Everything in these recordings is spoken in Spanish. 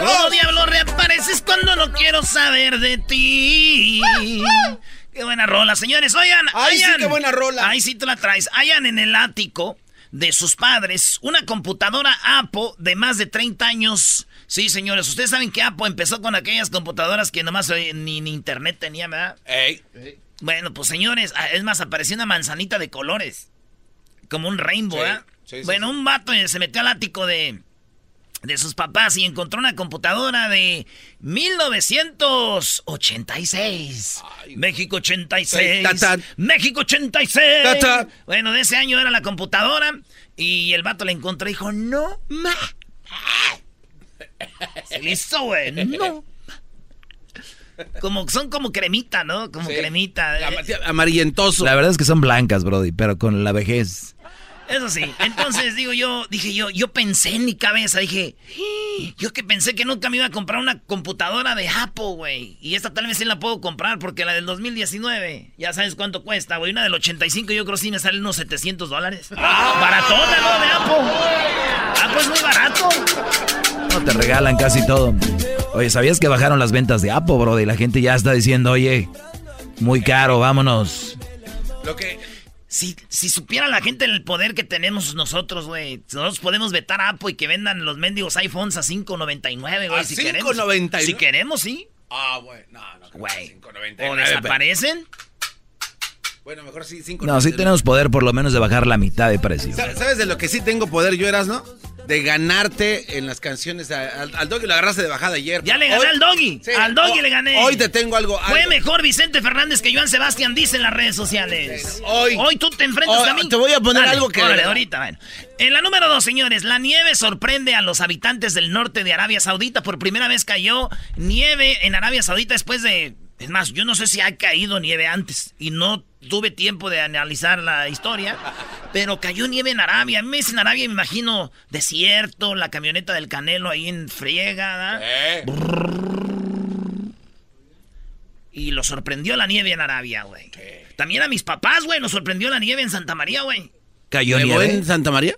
¡Oh, diablo! Reapareces cuando no quiero saber de ti. ¡Qué buena rola, señores! Oigan, ¡Ay, sí, qué buena rola! Ahí sí tú la traes. Hayan en el ático de sus padres una computadora Apple de más de 30 años. Sí, señores, ustedes saben que Apple empezó con aquellas computadoras que nomás eh, ni, ni internet tenía, ¿verdad? Ey. Bueno, pues señores, ah, es más, apareció una manzanita de colores. Como un rainbow, Sí, ¿verdad? sí, sí, bueno, sí. un vato eh, se metió al ático de, de sus papás y encontró una computadora de 1986. México 86. Ta, ta. México 86. Ta, ta. Bueno, de ese año era la computadora y el vato la encontró y dijo, no, ma. Se hizo, güey, no. Como, son como cremita, ¿no? Como Sí. cremita. Ama- Amarillentoso. La verdad es que son blancas, Brody, pero con la vejez. Eso sí. Entonces, digo yo, dije yo, yo pensé en mi cabeza, dije, "Ah, yo que pensé que nunca me iba a comprar una computadora de Apple, güey. Y esta tal vez sí la puedo comprar porque la del 2019, ya sabes cuánto cuesta, güey. Una del 85 yo creo que sí me sale unos 700 dólares. Baratona, ¿no? De Apple. Apple es muy barato. No te regalan casi todo. Oye, ¿sabías que bajaron las ventas de Apple, Brody? La gente ya está diciendo, oye, muy caro, vámonos. Lo que... Si, si supiera la gente el poder que tenemos nosotros, güey. Nosotros podemos vetar a Apple y que vendan los mendigos iPhones a 5.99, güey. ¿A si queremos. 5.99? Si queremos, sí. Ah, bueno. No, no. Güey. que 5.99, O desaparecen. Bueno, mejor sí 5.99. No, sí tenemos poder por lo menos de bajar la mitad de precio. Sa- ¿Sabes de lo que sí tengo poder yo, eras, no? De ganarte en las canciones. Al, al doggy lo agarraste de bajada ayer. Ya le gané Hoy- al doggy. Sí, al doggy le gané. Hoy te tengo algo. Fue algo. mejor Vicente Fernández que Joan Sebastián, dice en las redes sociales. Hoy- Hoy tú te enfrentas hoy- a mí. te voy a poner Dale, algo que- órale, ahorita, bueno. En la número dos, señores, la nieve sorprende a los habitantes del norte de Arabia Saudita. Por primera vez cayó nieve en Arabia Saudita después de. Es más, yo no sé si ha caído nieve antes y no tuve tiempo de analizar la historia, pero cayó nieve en Arabia. A mí me dicen Arabia, me imagino desierto, la camioneta del Canelo ahí en friega. Eh, Y lo sorprendió la nieve en Arabia, güey. También a mis papás, güey, nos sorprendió la nieve en Santa María, güey. ¿Cayó ¿Nevó nieve? en Santa María?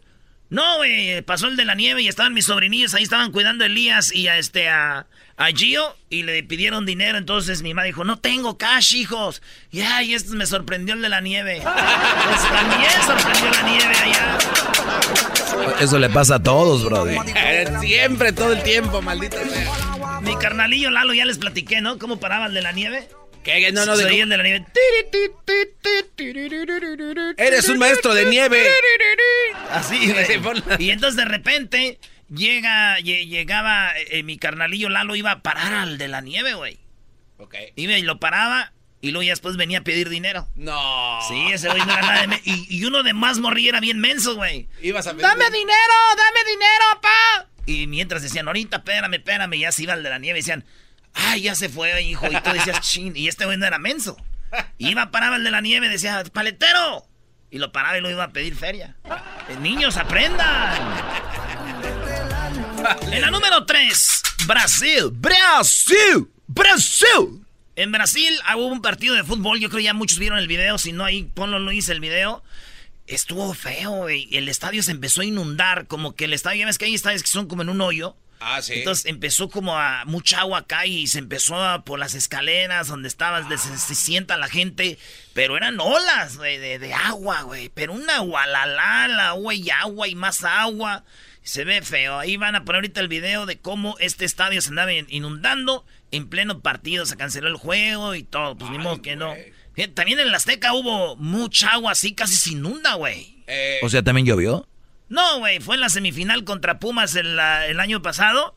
No, güey, pasó el de la nieve y estaban mis sobrinillos ahí, estaban cuidando a Elías y a este, a, a Gio y le pidieron dinero. Entonces mi mamá dijo, no tengo cash, hijos. Y ay, esto me sorprendió el de la nieve. Pues también sorprendió la nieve allá. Eso le pasa a todos, Brody. Eh, Siempre, todo el tiempo, maldito sea. Mi carnalillo Lalo ya les platiqué, ¿no? ¿Cómo paraba el de la nieve? ¿Qué? No, no, de Soy cómo- el de la nieve. Eres un maestro de nieve. Así, güey. Y entonces de repente llega, lle- llegaba eh, mi carnalillo Lalo iba a parar al de la nieve, güey. Ok. Iba y lo paraba y luego ya después venía a pedir dinero. No. Sí, ese güey no era nada de me- y, y uno de más morrillo era bien menso, güey. Ibas a ¡Dame dinero! ¡Dame dinero, pa! Y mientras decían, ahorita, espérame, espérame, y ya se iba el de la nieve y decían, ¡ay, ya se fue, hijo! Y tú decías, chin, y este güey no era menso. Iba, paraba el de la nieve, decía, ¡paletero! Y lo paraba y lo iba a pedir feria. Eh, niños, aprendan. En la número 3, Brasil. Brasil. Brasil. En Brasil ah, hubo un partido de fútbol. Yo creo ya muchos vieron el video. Si no, ahí ponlo Luis el video. Estuvo feo, güey. El estadio se empezó a inundar. Como que el estadio, ya ves que hay estadios que son como en un hoyo. Ah, sí. Entonces empezó como a mucha agua acá y se empezó a, por las escaleras donde estabas, se, se, sienta la gente. Pero eran olas, güey, de, de, agua, güey. Pero una gualalala, agua y agua y más agua. Se ve feo. Ahí van a poner ahorita el video de cómo este estadio se andaba inundando. En pleno partido se canceló el juego y todo. Pues Ay, ni modo que no. También en el Azteca hubo mucha agua así, casi se inunda, güey. Eh. O sea, ¿también llovió? No, güey, fue en la semifinal contra Pumas el, año pasado.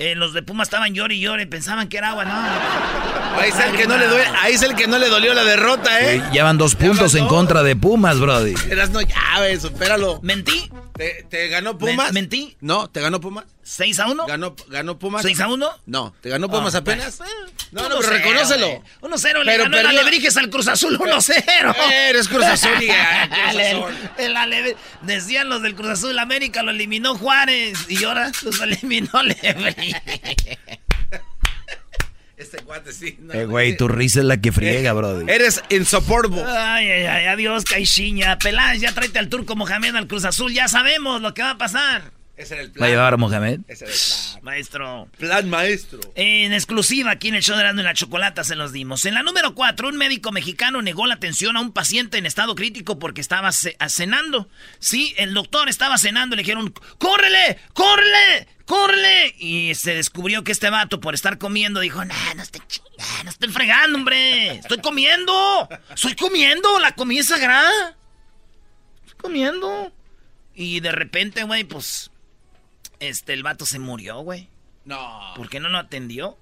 Eh, los de Pumas estaban llore y llore, pensaban que era agua, no. Ahí es el que no le, duele, ahí es el que no le dolió la derrota, ¿eh? Sí, llevan dos puntos en contra de Pumas, Brody. Eras no llaves, supéralo. ¿Mentí? ¿Te, te ganó Pumas? ¿Me, ¿Mentí? No, ¿te ganó Pumas? ¿6 a 1? ¿Ganó, ganó Pumas? ¿6 a 1? No, ¿te ganó Pumas oh, apenas? Pues, no, no, pero reconócelo. 1-0 le ganó el Alebrijes al Cruz Azul 1-0. Eres Cruz Azul y Cruz Azul. el, el Decían los del Cruz Azul América, lo eliminó Juárez y ahora los eliminó Lebrijes. Este guate sí. No, eh, güey, tu risa es la que friega, eh, brody. Eres insoportable. Ay, ay, ay, adiós, Caixinha. Peláez, ya tráete al turco Mohamed al Cruz Azul. Ya sabemos lo que va a pasar. Ese era el plan. ¿Va a llevar a Mohamed? Ese era el plan. Maestro. Plan maestro. En exclusiva aquí en el show de Erasmo y la Chocolata se los dimos. En la número 4, un médico mexicano negó la atención a un paciente en estado crítico porque estaba cenando. Sí, el doctor estaba cenando y le dijeron, ¡córrele! ¡córrele! ¡Córrele! Y se descubrió que este vato, por estar comiendo, dijo, nah, no estoy chingando, no estoy fregando, hombre. Estoy comiendo. Estoy comiendo. La comida es sagrada. Estoy comiendo. Y de repente, güey, pues, este, el vato se murió, güey. No. ¿Por qué no lo atendió?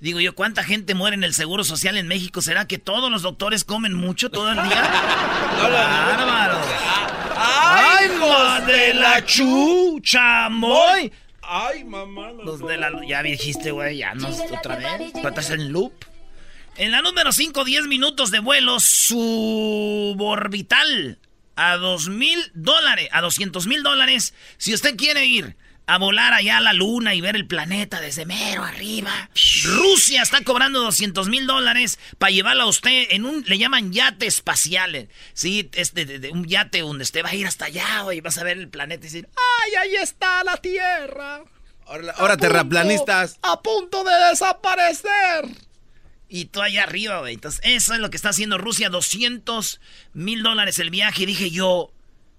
Digo yo, ¿cuánta gente muere en el Seguro Social en México? ¿Será que todos los doctores comen mucho todo el día? no, ¡Bárbaro! ¡Ay, los de la chucha, moy! Ay, mamá. Los de la... Ya dijiste, güey, ya no otra vez. ¿Estás en loop? En la número 5, 10 minutos de vuelo suborbital a 2 mil dólares, a 200 mil dólares. Si usted quiere ir a volar allá a la luna y ver el planeta desde mero arriba. Rusia está cobrando 200 mil dólares para llevarla a usted en un, le llaman yate espacial. Sí, es de, de, de un yate donde usted va a ir hasta allá y vas a ver el planeta y decir, ¡ay, ahí está la Tierra! Ahora, ahora terraplanistas. A punto de desaparecer. Y tú allá arriba, güey. Entonces, eso es lo que está haciendo Rusia. 200 mil dólares el viaje. Y dije yo,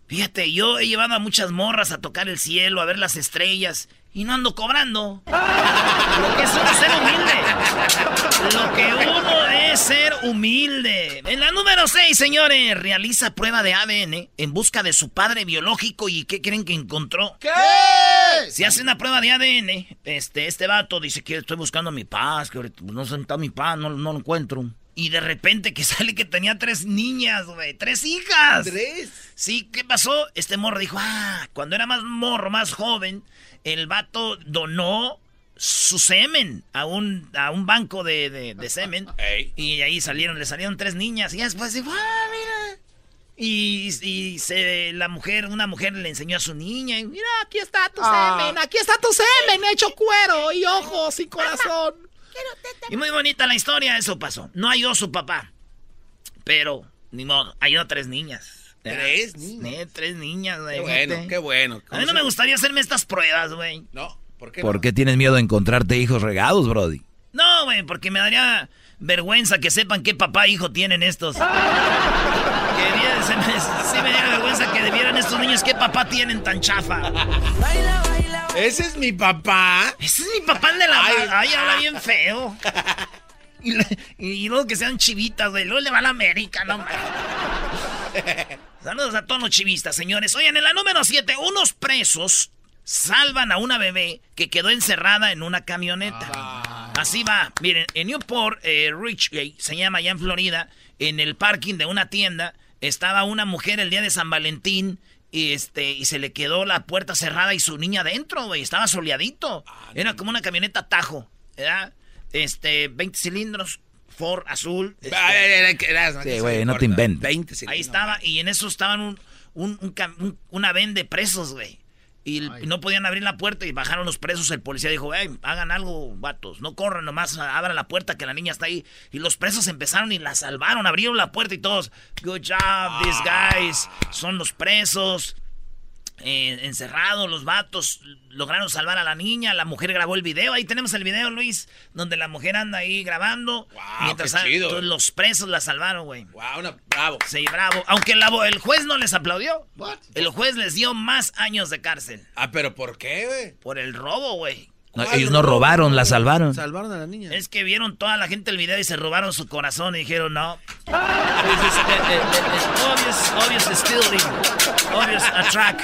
fíjate, yo he llevado a muchas morras a tocar el cielo, a ver las estrellas. Y no ando cobrando. Lo que es uno ser humilde. Lo que uno es ser humilde. En la número 6, señores, realiza prueba de ADN en busca de su padre biológico. ¿Y qué creen que encontró? ¿Qué? Si hace una prueba de ADN, este, este vato dice que estoy buscando a mi paz, que no está mi paz, no, no lo encuentro. Y de repente que sale que tenía tres niñas, güey. ¡Tres hijas! ¿Tres? Sí, ¿qué pasó? Este morro dijo, ah, cuando era más morro, más joven, el vato donó su semen a un, a un banco de, de, de semen. Y ahí salieron, le salieron tres niñas. Y después dijo, ah, mira. Y, y se, la mujer, una mujer le enseñó a su niña. Y, mira, aquí está tu Ah. semen, aquí está tu semen, hecho cuero y ojos y corazón. Y muy bonita la historia, eso pasó. No halló su papá. Pero, ni modo, halló tres niñas. ¿Tres niñas? Eh, tres niñas, güey. Qué bueno, qué bueno. A mí no me gustaría hacerme estas pruebas, güey. No, ¿por qué ¿Por no? qué tienes miedo de encontrarte hijos regados, Brody? No, güey, porque me daría vergüenza que sepan qué papá e hijo tienen estos. Que bien, se me, sí me daría vergüenza que debieran estos niños qué papá tienen tan chafa. Ese es mi papá. Ese es mi papá el de la... Ay. Ay, habla bien feo. Y, y luego que sean chivitas, güey. Luego le va a la América, no mames. Saludos a todos los chivistas, señores. Oigan, en la número 7, unos presos salvan a una bebé que quedó encerrada en una camioneta. Así va. Miren, en Newport, eh, Richgate, se llama allá en Florida, en el parking de una tienda, estaba una mujer el día de San Valentín y este y se le quedó la puerta cerrada y su niña adentro, güey. Estaba soleadito. Era como una camioneta Tajo, ¿verdad? Este, 20 cilindros, Ford azul. este, ay, ay, ay, Erasmo, Sí, ¿qué güey, no te inventes. 20 sí, Ahí estaba, y en eso estaban un- una ven de presos, güey. Y, no podían abrir la puerta y bajaron los presos. El policía dijo, hey, hagan algo, vatos. No corran, nomás abran la puerta que la niña está ahí. Y los presos empezaron y la salvaron. Abrieron la puerta y todos, good job, these guys. Son los presos. Eh, encerrados, los vatos lograron salvar a la niña, la mujer grabó el video, ahí tenemos el video, Luis, donde la mujer anda ahí grabando, mientras los presos la salvaron, güey. Wow, bravo. Sí, bravo. Aunque el, el juez no les aplaudió. El juez les dio más años de cárcel. Ah, pero ¿por qué, güey? Por el robo, güey ellos no robaron, la salvaron. Salvaron a la niña. Es que vieron toda la gente el video y se robaron su corazón y dijeron no. obvious, obvious stealing. Obvious attract.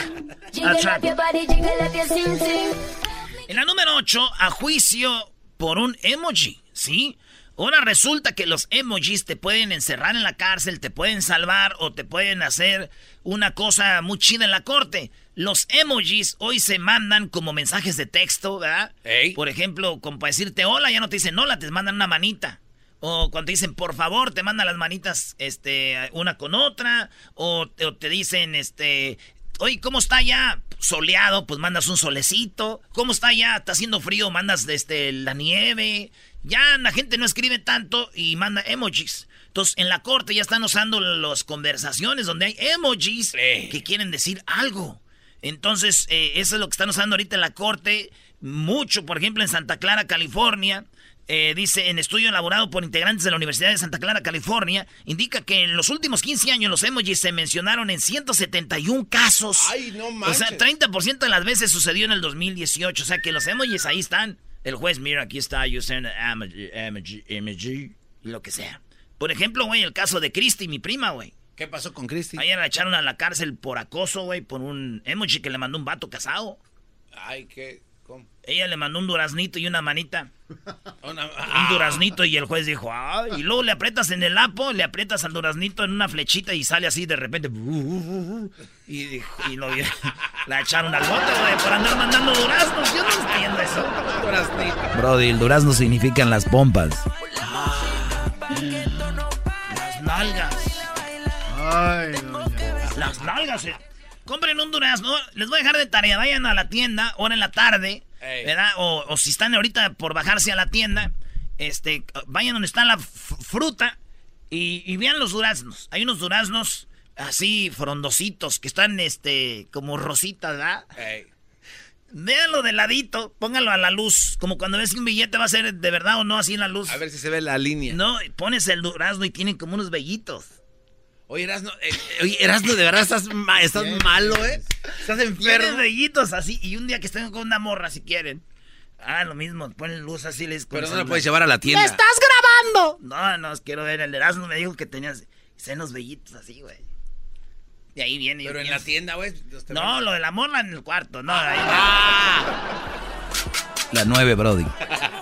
En la número 8, a juicio por un emoji, ¿sí? Ahora resulta que los emojis te pueden encerrar en la cárcel, te pueden salvar o te pueden hacer una cosa muy chida en la corte. Los emojis hoy se mandan como mensajes de texto, ¿verdad? Por ejemplo, como para decirte hola, ya no te dicen hola, te mandan una manita. O cuando te dicen por favor, te mandan las manitas este, una con otra. O, te dicen, este, oye, ¿cómo está ya? Soleado, pues mandas un solecito. ¿Cómo está ya? Está haciendo frío, mandas este, la nieve. Ya la gente no escribe tanto y manda emojis. Entonces, en la corte ya están usando las conversaciones donde hay emojis que quieren decir algo. Entonces, eh, eso es lo que están usando ahorita en la corte. Mucho, por ejemplo, en Santa Clara, California. Eh, dice, en estudio elaborado por integrantes de la Universidad de Santa Clara, California, indica que en los últimos 15 años los emojis se mencionaron en 171 casos. Ay, no. O sea, 30% de las veces sucedió en el 2018. O sea, que los emojis ahí están. El juez, mira, aquí está, emoji, emoji, lo que sea. Por ejemplo, güey, el caso de Christy, mi prima, güey. ¿Qué pasó con Christy? Ayer la echaron a la cárcel por acoso, güey, por un emoji que le mandó un vato casado. Ay, ¿qué? ¿Cómo? Ella le mandó un duraznito y una manita. Un duraznito y el juez dijo, ay, y luego le aprietas en el lapo, le aprietas al duraznito en una flechita y sale así de repente. Y, y lo, la echaron al bote, güey, por andar mandando duraznos. Yo no entiendo eso. Duraznito. Brody, el durazno significan las pompas. Las nalgas. Las nalgas. Eh. Compren un durazno. Les voy a dejar de tarea. Vayan a la tienda, ahora en la tarde. ¿Verdad? O, si están ahorita por bajarse a la tienda, este, vayan donde está la fruta y, vean los duraznos. Hay unos duraznos así frondositos que están este como rositas, ¿verdad? Véanlo de ladito, póngalo a la luz, como cuando ves que un billete va a ser de verdad o no así en la luz. A ver si se ve la línea. No, pones el durazno y tienen como unos vellitos. Oye, Erasno, eh, oye, Erasno, de verdad estás, estás malo, ¿eh? Estás enfermo. vellitos así. Y un día que estén con una morra, si quieren. Ah, lo mismo, ponen luz así. Les Pero no la puedes llevar a la tienda. ¡Me estás grabando! No, no, quiero ver. El Erasmo me dijo que tenías senos vellitos así, güey. De ahí viene. Pero en la tienda, güey. No, lo de la morra en el cuarto. No, ahí ah. La nueve, Brody.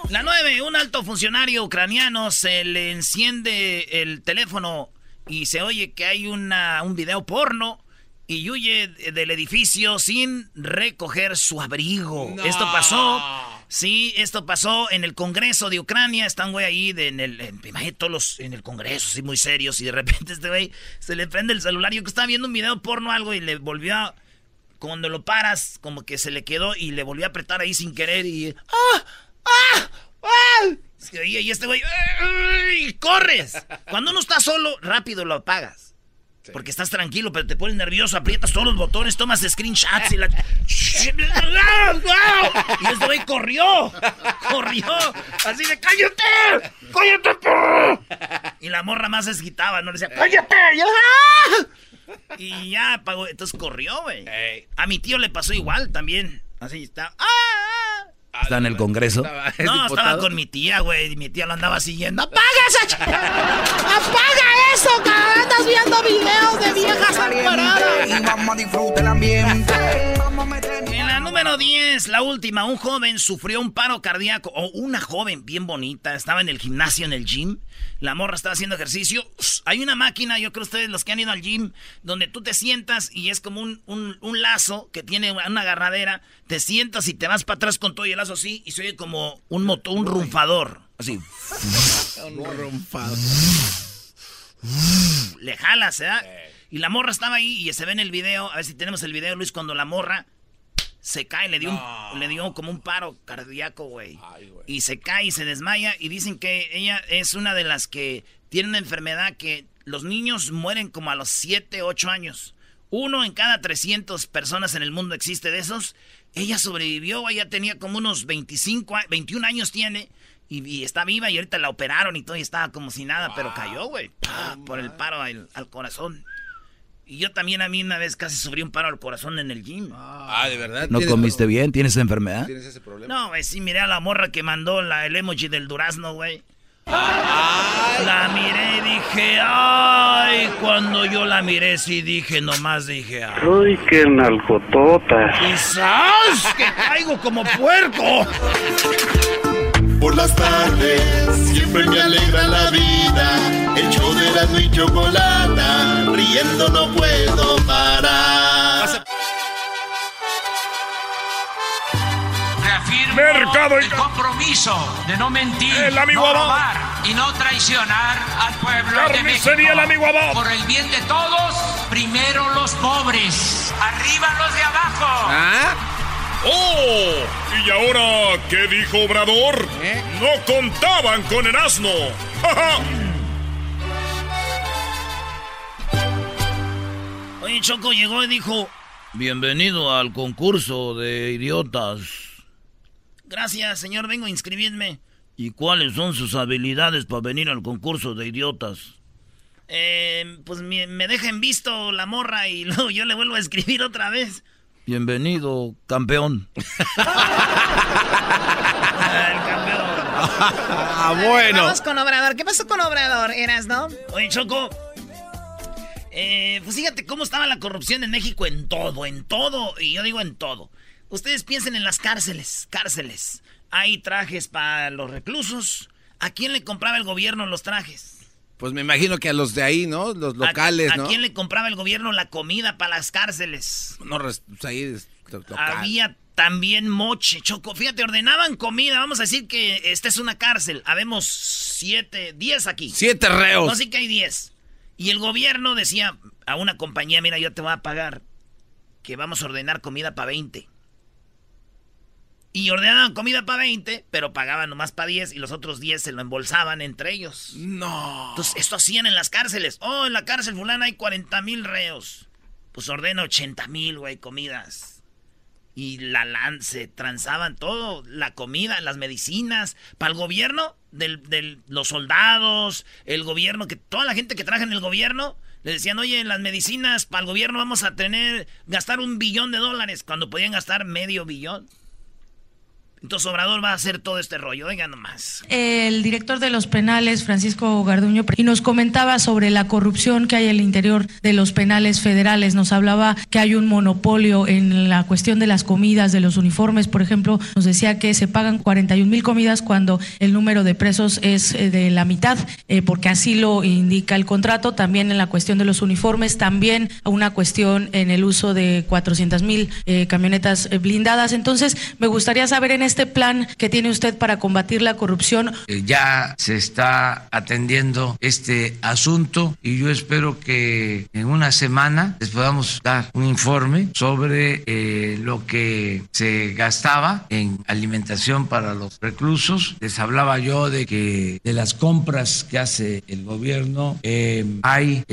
La nueve, un alto funcionario ucraniano se le enciende el teléfono y se oye que hay una, un video porno y huye del edificio sin recoger su abrigo. Esto pasó. Sí, esto pasó en el Congreso de Ucrania. Están, güey, ahí en el. En, todos los, en el Congreso, sí, muy serios. Y de repente este güey se le prende el celular. Yo que estaba viendo un video porno algo y le volvió a. Cuando lo paras, como que se le quedó y le volvió a apretar ahí sin querer y. ¡Ah! ¡Ah! ¡Ah! Y este güey, y corres. Cuando uno está solo, rápido lo apagas. Porque estás tranquilo, pero te pones nervioso, aprietas todos los botones, tomas screenshots y la. y este güey corrió. Corrió. Así de cállate. Cállate. Y la morra más esquitaba, ¿no? Le decía, cállate. Y ya apagó. Entonces corrió, güey. A mi tío le pasó igual también. Así está. ¡Ah! ¿Está en el Congreso? no, estaba con mi tía, güey. Y mi tía lo andaba siguiendo. ¡Apaga esa ¡Apaga eso, cabrón! Andas viendo videos de viejas paradas. Y vamos a disfrutar el ambiente. En la número 10, la última, un joven sufrió un paro cardíaco. O una joven bien bonita. Estaba en el gimnasio, en el gym. La morra estaba haciendo ejercicio. Hay una máquina, yo creo ustedes los que han ido al gym, donde tú te sientas y es como un, un, lazo que tiene una agarradera. Te sientas y te vas para atrás con todo y el así y se oye como un motor, un rumfador. Así. un rumfador. Le jalas, ¿eh? Y la morra estaba ahí y se ve en el video, a ver si tenemos el video, Luis, cuando la morra se cae, le dio, le dio como un paro cardíaco, güey. Y se cae y se desmaya y dicen que ella es una de las que tiene una enfermedad que los niños mueren como a los 7, 8 años. Uno en cada 300 personas en el mundo existe de esos. Ella sobrevivió, ella tenía como unos 25, 21 años tiene. Y, está viva y ahorita la operaron y todo y estaba como si nada, pero cayó, güey. por el paro al, corazón. Y yo también a mí una vez casi sufrí un paro al corazón en el gym. Ah, ¿de verdad? ¿No comiste bien? ¿Tienes esa enfermedad? ¿Tienes ese problema? No, güey, sí, miré a la morra que mandó la, el emoji del durazno, güey. La miré y dije, ay, cuando yo la miré sí dije, nomás dije, ay. Uy, qué nalgototas. Quizás que caigo como puerco. Por las tardes siempre me alegra la vida. El show de la y chocolata, riendo no puedo parar. Mercado el compromiso de no mentir, el amigo no robar y no traicionar al pueblo de México. el amigo Por el bien de todos, primero los pobres, arriba los de abajo. ¿Ah? ¡Oh! ¿Y ahora qué dijo Obrador? ¿Eh? No contaban con el asno. Oye, Choco llegó y dijo: Bienvenido al concurso de idiotas. Gracias, señor, vengo a inscribirme. ¿Y cuáles son sus habilidades para venir al concurso de idiotas? Eh, pues me, dejen visto la morra y luego yo le vuelvo a escribir otra vez. Bienvenido, campeón. el campeón. ah, bueno. Vamos con Obrador. ¿Qué pasó con Obrador, Eras, no? Oye, Choco. Eh, pues fíjate cómo estaba la corrupción en México en todo, en todo. Y yo digo en todo. Ustedes piensen en las cárceles, cárceles. Hay trajes para los reclusos. ¿A quién le compraba el gobierno los trajes? Pues me imagino que a los de ahí, ¿no? Los locales, ¿no? ¿A quién le compraba el gobierno la comida para las cárceles? No, pues ahí Había también moche, choco. Fíjate, ordenaban comida. Vamos a decir que esta es una cárcel. Habemos siete, diez aquí. Siete reos. No, sí que hay diez. Y el gobierno decía a una compañía, mira, yo te voy a pagar que vamos a ordenar comida para 20. Y ordenaban comida para 20, pero pagaban nomás para 10 y los otros 10 se lo embolsaban entre ellos. No. Entonces, esto hacían en las cárceles. Oh, en la cárcel fulana hay 40 mil reos. Pues ordena 80 mil, güey, comidas. Y la lance, transaban todo, la comida, las medicinas. Para el gobierno, de los soldados, el gobierno, que toda la gente que trabaja en el gobierno, le decían, oye, en las medicinas para el gobierno vamos a tener, gastar un billón de dólares, cuando podían gastar medio billón. Entonces Obrador va a hacer todo este rollo, oiga nomás. El director de los penales, Francisco Garduño, y nos comentaba sobre la corrupción que hay en el interior de los penales federales. Nos hablaba que hay un monopolio en la cuestión de las comidas, de los uniformes, por ejemplo. Nos decía que se pagan 41 mil comidas cuando el número de presos es eh, de la mitad, eh, porque así lo indica el contrato. También en la cuestión de los uniformes, también una cuestión en el uso de 400 mil eh, camionetas blindadas. Entonces, me gustaría saber en este plan que tiene usted para combatir la corrupción? Eh, ya se está atendiendo este asunto y yo espero que en una semana les podamos dar un informe sobre eh, lo que se gastaba en alimentación para los reclusos. Les hablaba yo de que de las compras que hace el gobierno eh, hay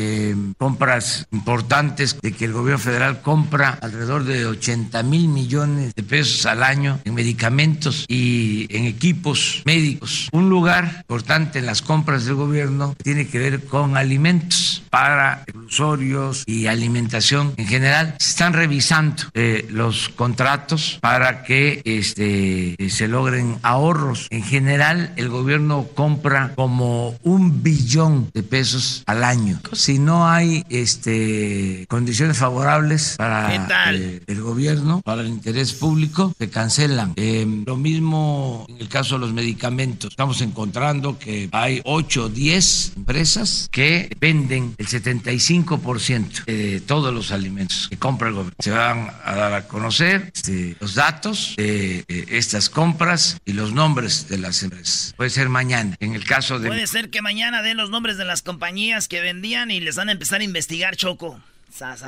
compras importantes de que el gobierno federal compra alrededor de 80 mil millones de pesos al año en medicamentos y en equipos médicos. Un lugar importante en las compras del gobierno tiene que ver con alimentos para reclusorios y alimentación en general. Se están revisando eh, los contratos para que este, se logren ahorros. En general, el gobierno compra como un billón de pesos al año. Si no hay este, condiciones favorables para eh, el gobierno, para el interés público, se cancelan. Eh, lo mismo en el caso de los medicamentos. Estamos encontrando que hay 8 o 10 empresas que venden el 75% de todos los alimentos que compra el gobierno. Se van a dar a conocer este, los datos de estas compras y los nombres de las empresas. Puede ser mañana. En el caso de... Puede ser que mañana den los nombres de las compañías que vendían y les van a empezar a investigar, Choco. Sas,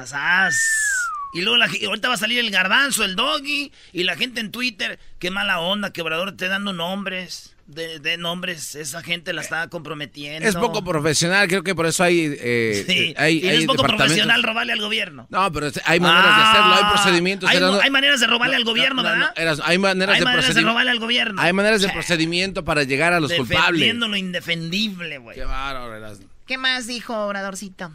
Y luego la, ahorita va a salir el garbanzo, el doggy, y la gente en Twitter, qué mala onda, quebrador, te dando nombres de, nombres, esa gente la está comprometiendo. Es poco profesional, creo que por eso hay. Eh, sí. hay, y es poco profesional robarle al gobierno. No, pero hay maneras de hacerlo, hay ah, procedimientos. Hay, maneras de robarle al gobierno, ¿verdad? hay maneras, de, maneras de, robarle al gobierno. Hay maneras de procedimiento para llegar a los culpables. Defendiendo lo indefendible, güey. Qué bárbaro, ¿Qué más dijo Obradorcito?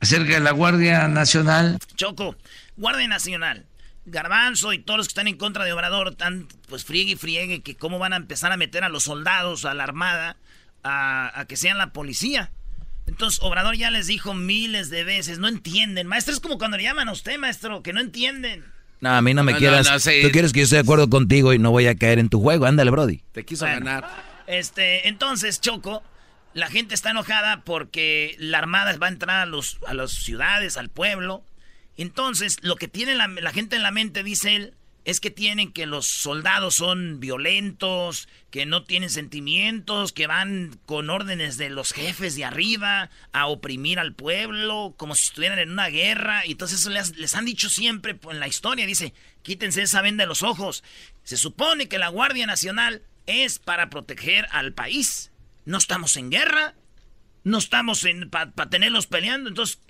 Acerca de la Guardia Nacional. Choco, Guardia Nacional. Garbanzo y todos los que están en contra de Obrador están pues friegue y friegue que cómo van a empezar a meter a los soldados, a la armada, a, que sean la policía. Entonces Obrador ya les dijo miles de veces, no entienden. Maestro, es como cuando le llaman a usted, maestro, que no entienden. No, a mí no me quieras. Tú quieres que yo esté de acuerdo contigo y no voy a caer en tu juego. Ándale, Brody. Te quiso ganar. Este, entonces, Choco, la gente está enojada porque la armada va a entrar a, los, a las ciudades, al pueblo. Entonces, lo que tiene la, gente en la mente, dice él, es que tienen que los soldados son violentos, que no tienen sentimientos, que van con órdenes de los jefes de arriba a oprimir al pueblo, como si estuvieran en una guerra. Y entonces eso les, han dicho siempre en la historia. Dice, quítense esa venda de los ojos. Se supone que la Guardia Nacional es para proteger al país. No estamos en guerra, no estamos para tenerlos peleando. Entonces,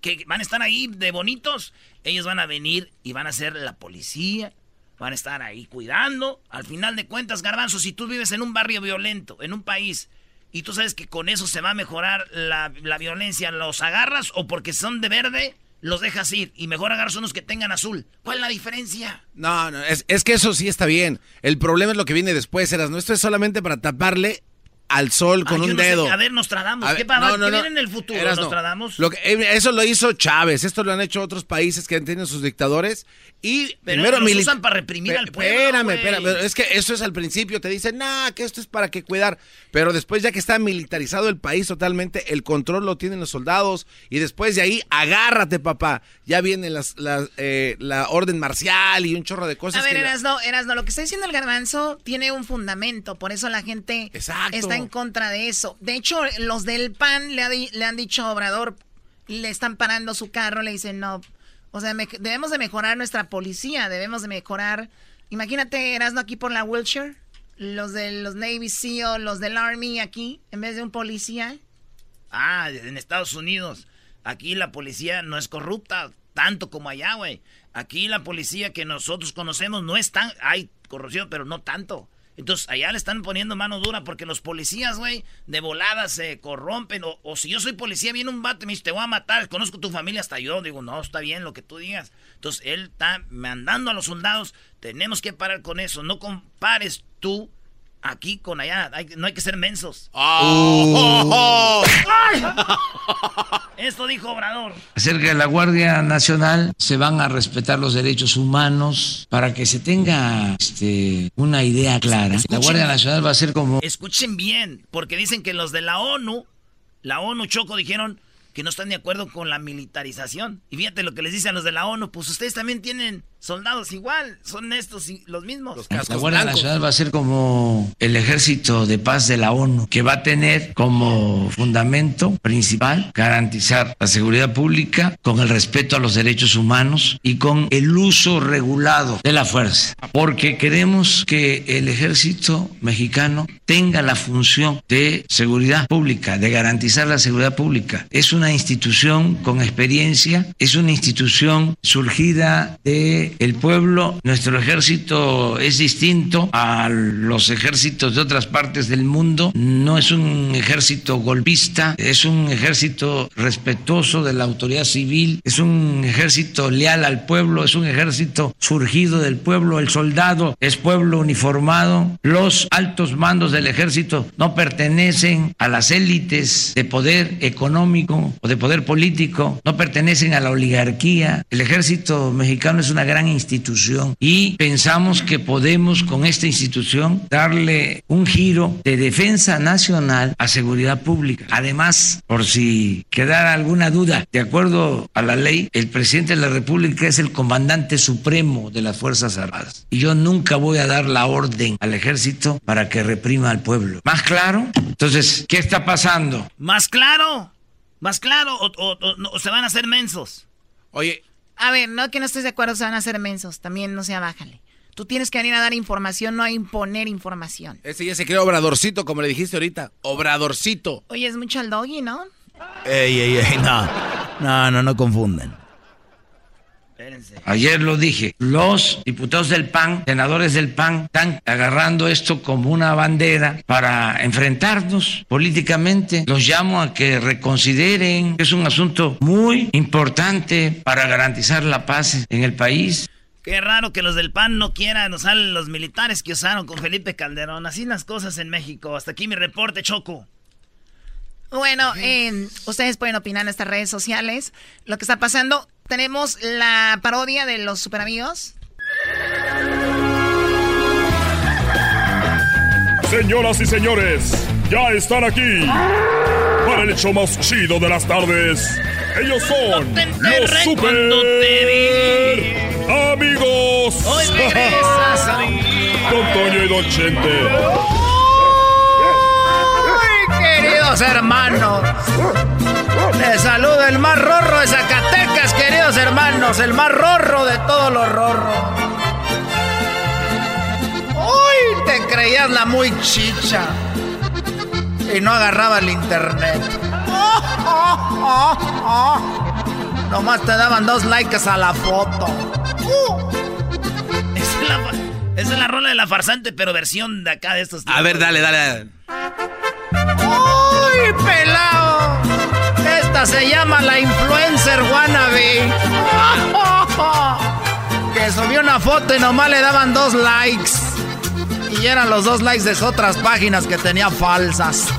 que van a estar ahí de bonitos, ellos van a venir y van a ser la policía, van a estar ahí cuidando. Al final de cuentas, Garbanzo, si tú vives en un barrio violento, en un país, y tú sabes que con eso se va a mejorar la, violencia, ¿los agarras o porque son de verde? Los dejas ir y mejor agarras unos que tengan azul. ¿Cuál es la diferencia? No, no, es, es que eso sí está bien. El problema es lo que viene después, Eras. No, esto es solamente para taparle al sol con un dedo. a ver, Nostradamus, ¿qué, pasa? ¿Qué viene en el futuro, Nostradamus? Lo que, eh, eso lo hizo Chávez, esto lo han hecho otros países que han tenido sus dictadores y pero primero los usan para reprimir al pueblo. Espérame, espérame, es que eso es al principio, te dicen, nah, que esto es para que cuidar, pero después ya que está militarizado el país totalmente, el control lo tienen los soldados y después de ahí, agárrate, papá, ya viene las, eh, la orden marcial y un chorro de cosas. A ver, Erasno, Erasno, lo que está diciendo el garbanzo tiene un fundamento, por eso la gente está en contra de eso. De hecho, los del PAN le, le han dicho a Obrador, le están parando su carro, le dicen, no, o sea, debemos de mejorar nuestra policía, debemos de mejorar. Imagínate, Erasno aquí por la Wilshire, los de los Navy SEAL, los del Army aquí, en vez de un policía. Ah, en Estados Unidos. Aquí la policía no es corrupta tanto como allá, güey. Aquí la policía que nosotros conocemos no es tan... Hay corrupción, pero no tanto. Entonces allá le están poniendo mano dura porque los policías, güey, de volada se corrompen. O, si yo soy policía, viene un vato y me dice, te voy a matar, conozco tu familia hasta yo. Digo, no, está bien lo que tú digas. Entonces él está mandando a los soldados, tenemos que parar con eso. No compares tú aquí con allá. no hay que ser mensos. Oh. Esto dijo Obrador. Acerca de la Guardia Nacional, se van a respetar los derechos humanos para que se tenga este, una idea clara. la Guardia Nacional va a ser como... Escuchen bien, porque dicen que los de la ONU, la ONU Choco dijeron que no están de acuerdo con la militarización. Y fíjate lo que les dicen los de la ONU, pues ustedes también tienen soldados igual, son estos y los mismos. la Guardia Nacional va a ser como el ejército de paz de la ONU, que va a tener como fundamento principal garantizar la seguridad pública con el respeto a los derechos humanos y con el uso regulado de la fuerza. Porque queremos que el ejército mexicano tenga la función de seguridad pública, de garantizar la seguridad pública. Es una institución con experiencia, es una institución surgida de el pueblo. Nuestro ejército es distinto a los ejércitos de otras partes del mundo. No es un ejército golpista, es un ejército respetuoso de la autoridad civil, es un ejército leal al pueblo, es un ejército surgido del pueblo. El soldado es pueblo uniformado. Los altos mandos del ejército no pertenecen a las élites de poder económico o de poder político, no pertenecen a la oligarquía. El ejército mexicano es una gran institución y pensamos que podemos con esta institución darle un giro de defensa nacional a seguridad pública. Además, por si quedara alguna duda, de acuerdo a la ley, el presidente de la República es el comandante supremo de las Fuerzas Armadas. Y yo nunca voy a dar la orden al ejército para que reprima al pueblo. ¿Más claro? Entonces, ¿qué está pasando? ¿Más claro? ¿Más claro? ¿O, se van a hacer mensos? Oye. A ver, no que no estés de acuerdo, se van a hacer mensos. También no sea bájale. Tú tienes que venir a dar información, no a imponer información. Ese ya se creó obradorcito, como le dijiste ahorita. Obradorcito. Oye, es mucho el doggy, ¿no? Ey, ey, ey, no. No, no, no confunden. Ayer lo dije, los diputados del PAN, senadores del PAN, están agarrando esto como una bandera para enfrentarnos políticamente. Los llamo a que reconsideren. Es un asunto muy importante para garantizar la paz en el país. Qué raro que los del PAN no quieran usar los militares que usaron con Felipe Calderón. Así las cosas en México. Hasta aquí mi reporte, Choco. Bueno, ustedes pueden opinar en estas redes sociales. Lo que está pasando, tenemos la parodia de los super amigos. Señoras y señores, ya están aquí para el hecho más chido de las tardes. Ellos son los super amigos. Hoy regresas a mí. Don Toño y Don Chente. ¡Ay, queridos hermanos! Les saluda el más rorro de Zacatecas, queridos hermanos. El más rorro de todos los rorros. ¡Uy! Te creías la muy chicha. Y no agarraba el internet. ¡Oh, oh, oh, Nomás te daban dos likes a la foto. Esa, es la, rola de la farsante, pero versión de acá de estos. A ver, dale, dale. ¡Uy, pelao! Esta se llama la influencer wannabe. Que subió una foto y nomás le daban dos likes. Y eran los dos likes de otras páginas que tenía falsas.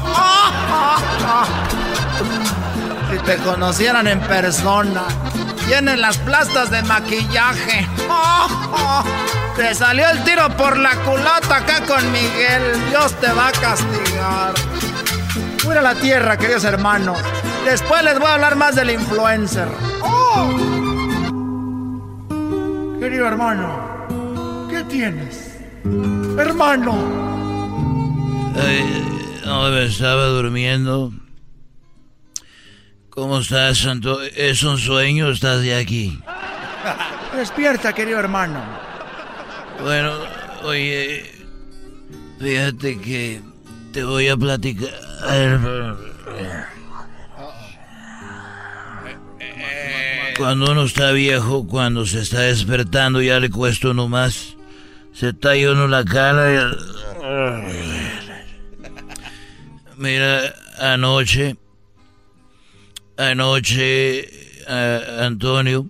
Si te conocieran en persona. Tienen las plastas de maquillaje. Te salió el tiro por la culata acá con Miguel. Dios te va a castigar. Fuera la tierra, queridos hermanos. Después les voy a hablar más del influencer. Oh. Querido hermano, ¿qué tienes? Hermano. no, me estaba durmiendo. ¿Cómo estás, Santo? ¿Es un sueño o estás de aquí? Despierta, querido hermano. Bueno, oye, fíjate que te voy a platicar. Cuando uno está viejo, cuando se está despertando, ya le cuesta uno más. Se talla uno la cara y... Mira, anoche Anoche, Antonio,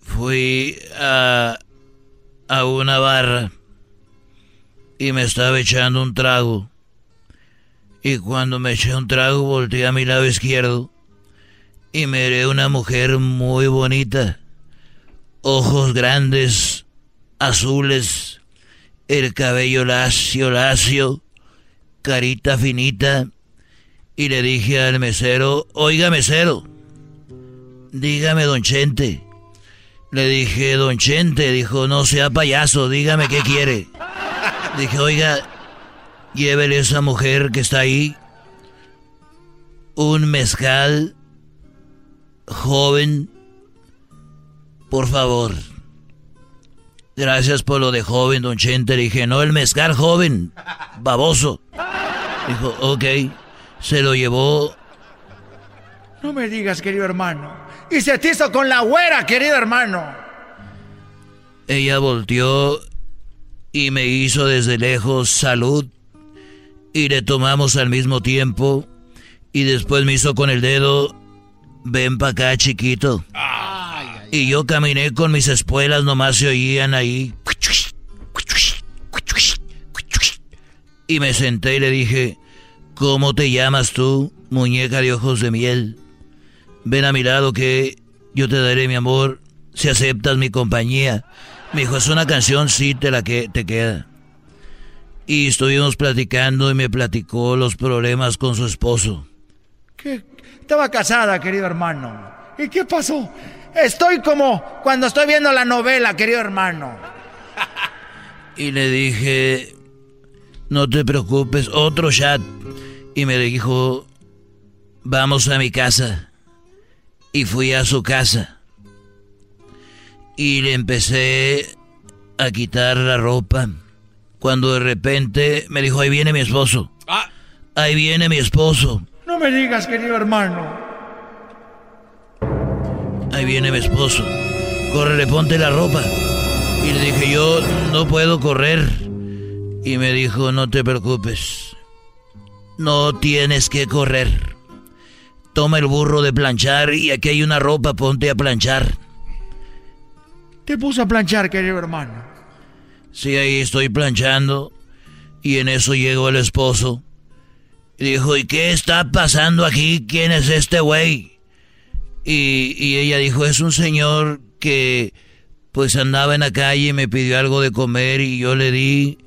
fui a, a una barra y me estaba echando un trago. Y cuando me eché un trago, volteé a mi lado izquierdo y miré una mujer muy bonita. Ojos grandes, azules, el cabello lacio, lacio, carita finita y le dije al mesero, oiga mesero, dígame don Chente. Le dije, don Chente, dijo, no sea payaso, dígame qué quiere. Dije, oiga, llévele a esa mujer que está ahí un mezcal joven, por favor. Gracias por lo de joven, don Chente. Le dije, no, el mezcal joven, baboso. Dijo, ok se lo llevó. No me digas, querido hermano. Y se te hizo con la güera, querido hermano. Ella volteó y me hizo desde lejos salud. Y le tomamos al mismo tiempo. Y después me hizo con el dedo, ven para acá, chiquito. Y yo caminé con mis espuelas, nomás se oían ahí. Y me senté y le dije, ¿Cómo te llamas tú, muñeca de ojos de miel? Ven a mi lado que yo te daré mi amor si aceptas mi compañía. Me dijo, es una canción, sí, te la que te queda. Y estuvimos platicando y me platicó los problemas con su esposo. ¿Qué? Estaba casada, querido hermano. ¿Y qué pasó? Estoy como cuando estoy viendo la novela, querido hermano. Y le dije, no te preocupes, otro chat y me dijo, vamos a mi casa. Y fui a su casa. y le empecé a quitar la ropa. Cuando de repente me dijo, ahí viene mi esposo. Ah. Ahí viene mi esposo. No me digas, querido hermano. Ahí viene mi esposo. Corre, ponte la ropa. Y le dije, yo no puedo correr. Y me dijo, no te preocupes. No tienes que correr. Toma el burro de planchar y aquí hay una ropa, ponte a planchar. Te puso a planchar, querido hermano. Sí, ahí estoy planchando. Y en eso llegó el esposo. Y dijo, ¿y qué está pasando aquí? ¿Quién es este güey? Y, y ella dijo, es un señor que pues andaba en la calle y me pidió algo de comer y yo le di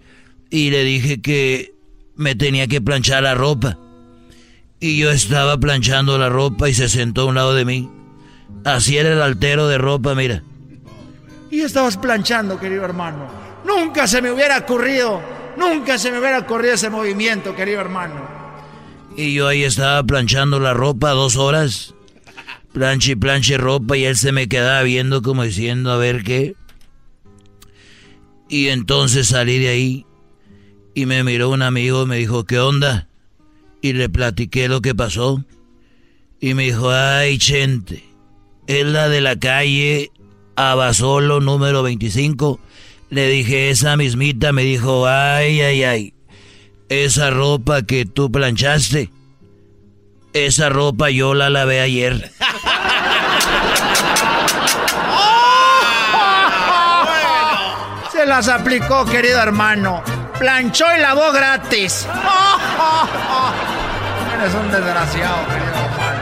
y le dije que me tenía que planchar la ropa. Y yo estaba planchando la ropa y se sentó a un lado de mí. Así era el altero de ropa, mira. Y estabas planchando, querido hermano. Nunca se me hubiera ocurrido, nunca se me hubiera ocurrido ese movimiento, querido hermano. Y yo ahí estaba planchando la ropa dos horas planche y planche ropa y él se me quedaba viendo como diciendo a ver qué. Y entonces salí de ahí y me miró un amigo me dijo, ¿qué onda? Y le platiqué lo que pasó. Y me dijo, ay, gente, es la de la calle Abasolo número 25. Le dije, esa mismita me dijo, ay, ay, ay, esa ropa que tú planchaste esa ropa yo la lavé ayer. Se las aplicó, querido hermano. Planchó y lavó gratis. Eres un desgraciado, querido hermano.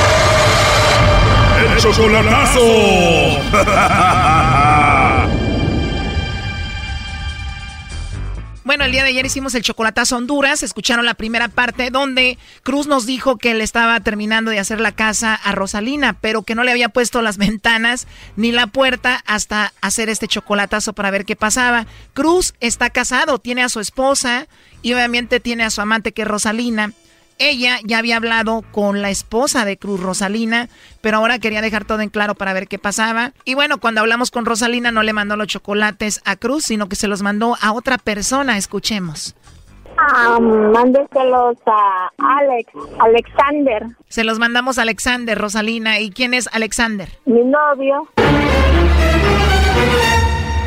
Chocolatazo. Bueno, el día de ayer hicimos el chocolatazo Honduras. Escucharon la primera parte donde Cruz nos dijo que le estaba terminando de hacer la casa a Rosalina, pero que no le había puesto las ventanas ni la puerta hasta hacer este chocolatazo para ver qué pasaba. Cruz está casado, tiene a su esposa y obviamente tiene a su amante que es Rosalina ella ya había hablado con la esposa de Cruz Rosalina, pero ahora quería dejar todo en claro para ver qué pasaba. Y bueno, cuando hablamos con Rosalina no le mandó los chocolates a Cruz, sino que se los mandó a otra persona. Escuchemos. Ah, mándeselos a Alex, Alexander. Se los mandamos a Alexander, Rosalina. ¿Y quién es Alexander? Mi novio.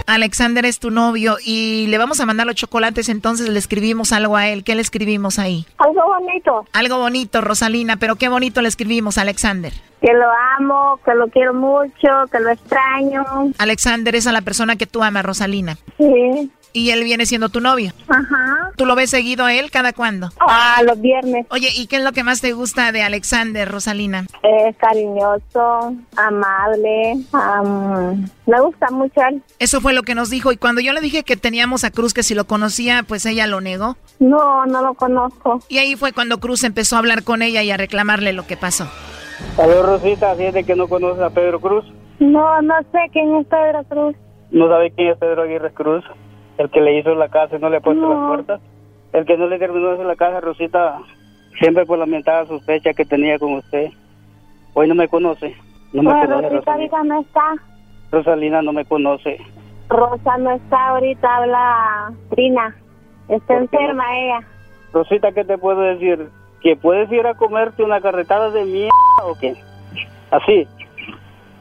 Alexander es tu novio y le vamos a mandar los chocolates, entonces le escribimos algo a él. ¿Qué le escribimos ahí? Algo bonito. Algo bonito, Rosalina, pero qué bonito le escribimos a Alexander. Que lo amo, que lo quiero mucho, que lo extraño. Alexander es a la persona que tú amas, Rosalina. Sí y él viene siendo tu novio. Ajá. ¿Tú lo ves seguido a él cada cuándo? Ah, los viernes. Oye, ¿y qué es lo que más te gusta de Alexander, Rosalina? Es cariñoso, amable, me gusta mucho él. Eso fue lo que nos dijo y cuando yo le dije que teníamos a Cruz que si lo conocía, pues ella lo negó. No, no lo conozco. Y ahí fue cuando Cruz empezó a hablar con ella y a reclamarle lo que pasó. Saludos, Rosita, ¿siente que no conoces a Pedro Cruz? No, no sé quién es Pedro Cruz. ¿No sabe quién es Pedro Aguirre Cruz? El que le hizo la casa y no le ha puesto las puertas, el que no le terminó de hacer la casa, Rosita, siempre por la mentada sospecha que tenía con usted. Hoy no me conoce. No me conoce, Rosita ahorita no está. Rosalina no me conoce. Rosa no está ahorita, habla Trina. Está enferma ella. Rosita, ¿qué te puedo decir? ¿Que puedes ir a comerte una carretada de mierda o qué? Así.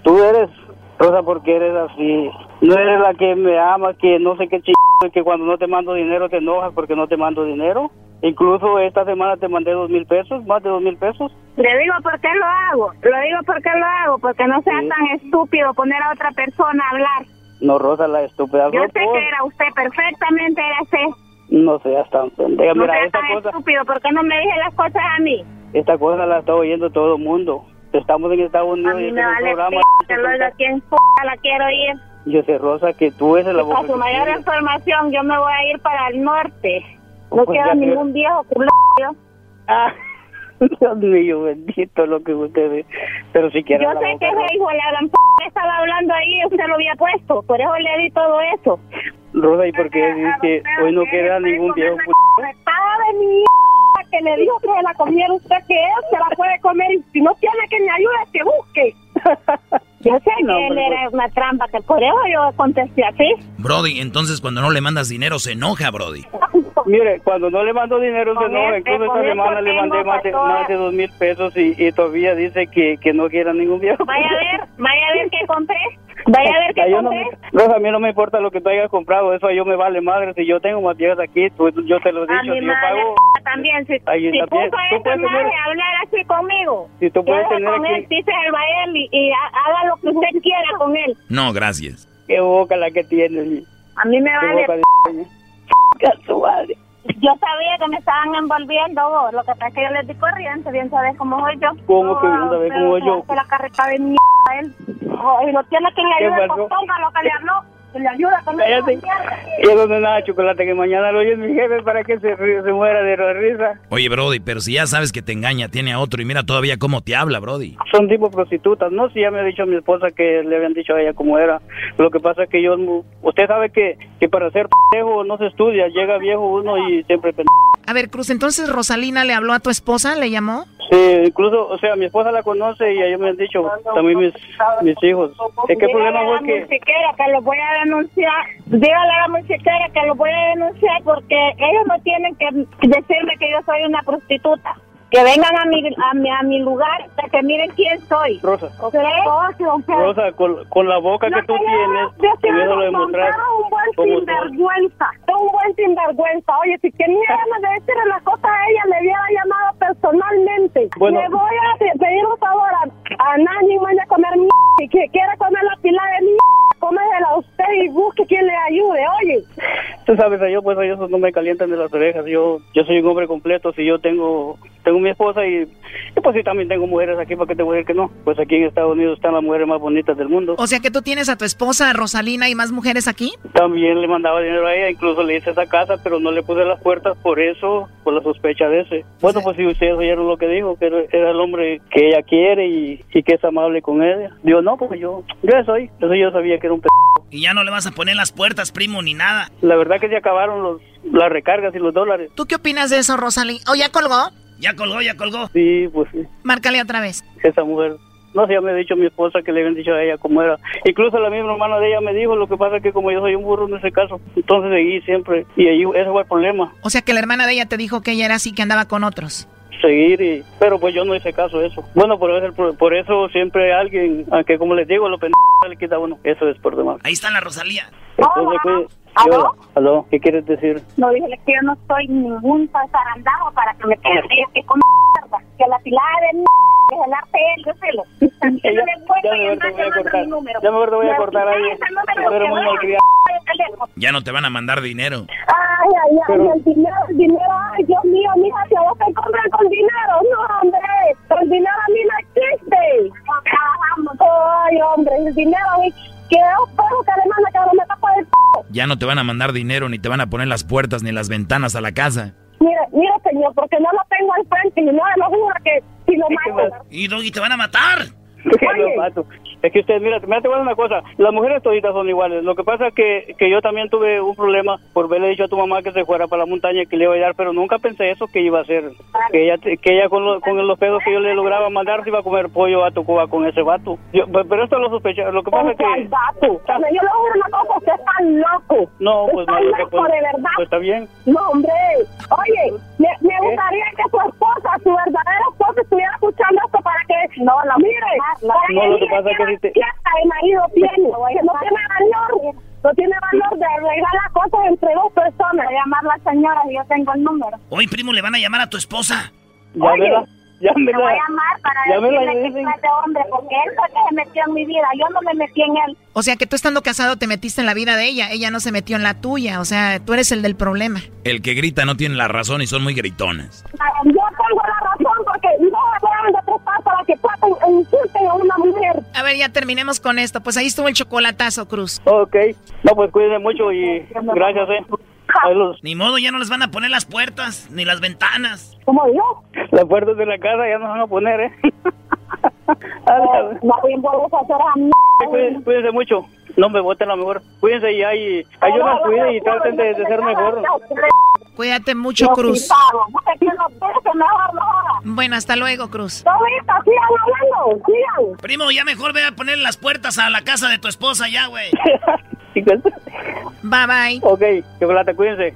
Tú eres, Rosa, porque eres así. No eres la que me ama, que no sé qué ch... que cuando no te mando dinero te enojas porque no te mando dinero. Incluso esta semana te mandé dos mil pesos, más de dos mil pesos. Le digo por qué lo hago, lo digo por qué lo hago, porque no sea tan estúpido poner a otra persona a hablar. No, Rosa, la estúpida. Yo sé que era usted, perfectamente era usted. No seas tan pendeja. No Mira, esta tan cosa... estúpido, ¿por qué no me dije las cosas a mí? Esta cosa la está oyendo todo el mundo. Estamos en Estados Unidos. A mí y este vale programa. que quién p la quiero ir. Yo sé, Rosa, que tú eres la voz. Para su mayor información, yo me voy a ir para el norte. No Pues quiero ya ningún viejo culo. Ah, Dios mío, bendito lo que ustedes. Pero si quieren. Yo sé boca, que ese hijo de la gran p estaba hablando ahí, usted lo había puesto. Por eso le di todo eso. Rosa, ¿y por qué dices que hoy no queda ningún viejo? Estaba de mi que le dijo que se la comiera usted, que él se la puede comer y si no tiene una trampa, que por eso yo contesté así. Brody, entonces cuando no le mandas dinero se enoja, Brody. Mire, cuando no le mando dinero, Con enoja. este, Incluso esta semana le mandé más de, más de dos mil pesos y, y todavía dice que, que no quiera ningún viejo. Vaya a ver, vaya a ver qué compré. Vaya a ver qué no compré. me- Rosa, a mí no me importa lo que tú hayas comprado, eso a yo me vale madre. Si yo tengo más viejas aquí, tú- yo te lo he A dicho, mi si yo pago, también, si, Ahí si también. puso a Tú esa puedes madre tener- a hablar así conmigo, si tú puedes tener con él, aquí, díselo a él y, y ha- haga lo que usted quiera con él. No, gracias. qué boca la que tienes. A mí me vale Yo sabía que me estaban envolviendo vos. Lo que pasa es que yo les di corriente, bien sabes cómo soy yo. ¿Cómo que bien sabes cómo soy yo? Se la carreta de mierda a él. Oh, y no tiene que le ¿Qué ayude, pues ponga lo que le habló. Le ayuda con Cállate. eso. Y eso no nada chocolate, que mañana lo oye mi jefe para que se, se muera de la risa. Oye, Brody, pero si ya sabes que te engaña, tiene a otro y mira todavía cómo te habla, Brody. Son tipo prostitutas, no, si ya me ha dicho mi esposa que le habían dicho a ella cómo era. Lo que pasa es que yo, usted sabe que, que para ser pendejo no se estudia, llega viejo uno y siempre pendejo. A ver, Cruz, entonces Rosalina le habló a tu esposa, le llamó. Sí, incluso, o sea, mi esposa la conoce y a ellos me han dicho, también mis, mis hijos. Es que el problema fue la que... musiquera que lo voy a denunciar. Dígale a la musiquera que lo voy a denunciar porque ellos no tienen que decirme que yo soy una prostituta. Que vengan a mi, a mi, a mi lugar, para que miren quién soy. Rosa. ¿Ok? Rosa, con, con la boca que tú tienes, que me lo demostrar. un buen como tú. sinvergüenza, un buen sinvergüenza. Oye, si ganas de decirle la cosa a ella, le hubiera llamado personalmente. Bueno. Le voy a pe- pedir un favor a, a nadie vaya a comer m y que quiera comer la pila de m cómesela a usted y busque quien le ayude, oye. Tú sabes, yo pues ellos no me calientan de las orejas. Yo yo soy un hombre completo. Si yo tengo tengo mi esposa y, y pues sí también tengo mujeres aquí, ¿para qué te voy a decir que no? Pues aquí en Estados Unidos están las mujeres más bonitas del mundo. O sea que tú tienes a tu esposa, Rosalina, y más mujeres aquí. También le mandaba dinero a ella, incluso le hice esa casa, pero no le puse las puertas por eso, por la sospecha de ese. Bueno, pues si ustedes oyeron lo que dijo, que era, el hombre que ella quiere y, y que es amable con ella. Digo, no, pues yo, yo soy, eso yo sabía que era un p... Y ya no le vas a poner las puertas, primo, ni nada. La verdad que se acabaron los, las recargas y los dólares. ¿Tú qué opinas de eso, Rosalina? ¿O ya colgó? Ya colgó, ya colgó. Sí, pues sí, Márcale otra vez. esa mujer. No sé, ya me ha dicho mi esposa que le habían dicho a ella cómo era. Incluso la misma hermana de ella me dijo, lo que pasa es que como yo soy un burro en ese caso, entonces seguí siempre. Y ahí ese fue el problema. O sea que la hermana de ella te dijo que ella era así, que andaba con otros. seguir y pero pues yo no hice caso eso bueno por eso por eso siempre alguien aunque como les digo lo pendejo le quita uno eso es por demás Ahí está la Rosalía. entonces pues, ¿Aló? aló qué quieres decir No, dije que yo no soy ningún zarandajo para que me tengan que comer mierda. Que la pilada de m que es el arte él, yo sé lo. También Ya- le voy ya a mejor te voy a cortar. mi número. Ya mejor te voy a Me cortar ahí. muy malcriado. Ya no te van a mandar dinero. Ay, ay, ay, el dinero, el dinero, ay, Dios mío, mija, si vos te compras con dinero, no, hombre, el dinero a mí no existe. Ay, hombre, el dinero Ya no te van a mandar dinero, ni te van a poner las puertas ni las ventanas a la casa. Mire, mire, señor, porque no lo tengo al frente y no me lo juro que si lo mato. Y Doggy, te van a matar. Mato. Es que ustedes, mira, mira, te voy a una cosa. Las mujeres toditas son iguales. Lo que pasa es que, que yo también tuve un problema por verle dicho a tu mamá que se fuera para la montaña y que le iba a ayudar, pero nunca pensé eso que iba a hacer. Que ella, que ella con, lo- con los pedos que yo le lograba mandar se iba a comer pollo a tu cuba con ese vato. Yo- pe- pero esto lo sospechaba. Lo que pasa es ¿Cuál que... vato? Pero yo le juro una cosa, usted está loco. No, pues está no, lo que loco, pues- de verdad. pues está bien. No, hombre. Oye, me, me gustaría que su esposa, su verdadera esposa, estuviera escuchando esto para que... No, la mire. No, lo que pasa es que si te- qué hasta el marido tiene. Que no tiene valor. No tiene valor de arreglar las cosas entre dos personas. Voy llamar a la señora y yo tengo el número. Hoy, primo, le van a llamar a tu esposa. Llámela, Le voy llámela. a llamar para y decirle que es de hombre, porque él fue que se metió en mi vida. Yo no me metí en él. O sea que tú estando casado te metiste en la vida de ella, ella no se metió en la tuya, o sea, tú eres el del problema. El que grita no tiene la razón y son muy gritones. Yo tengo la razón porque a trepar para que traten e insulten a una mujer. A ver, ya terminemos con esto. Pues ahí estuvo el chocolatazo, Cruz. Ok. No, pues cuídense mucho y gracias, eh. Ni modo, ya no les van a poner las puertas, ni las ventanas. ¿Cómo yo? Las puertas de la casa ya no van a poner, ¿eh? No voy a hacer a mí. Cuídense, cuídense mucho. No me voten a lo mejor. Cuídense y ahí, ayúdense, cuiden y traten de, de ser mejor. Cuídate mucho, Los Cruz. Bueno, hasta luego, Cruz. Ahorita, sigan hablando, sigan. Primo, ya mejor ve a poner las puertas a la casa de tu esposa ya, güey. Bye, bye. Ok, chocolate, cuídense.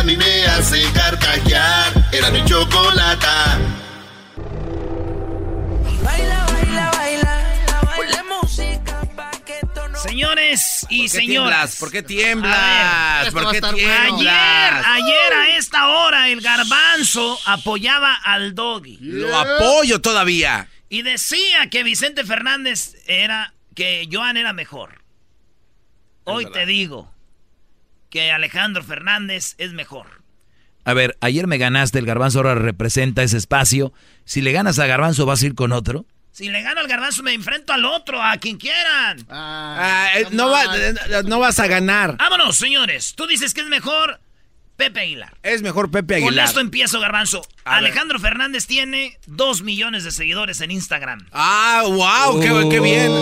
a mí me hace carcajear. Era mi chocolata. Baila, baila, baila. Ponle música pa' que Señores y ¿Por qué señoras. tiemblas? ¿Por qué tiemblas? ¿Por qué Ayer, tiemblas? ayer a esta hora el garbanzo apoyaba al doggy. Lo apoyo todavía. Y decía que Vicente Fernández era, que Joan era mejor. Hoy te digo que Alejandro Fernández es mejor. A ver, ayer me ganaste, el garbanzo ahora representa ese espacio. Si le ganas a garbanzo, ¿vas a ir con otro? Si le gano al garbanzo me enfrento al otro, a quien quieran. Ah, eh, no, va- eh, no vas a ganar. Vámonos, señores. Tú dices que es mejor Pepe Aguilar. Es mejor Pepe Con Aguilar. esto empiezo, Garbanzo. A ver. Alejandro Fernández tiene dos millones de seguidores en Instagram. Ah, wow, qué, qué bien.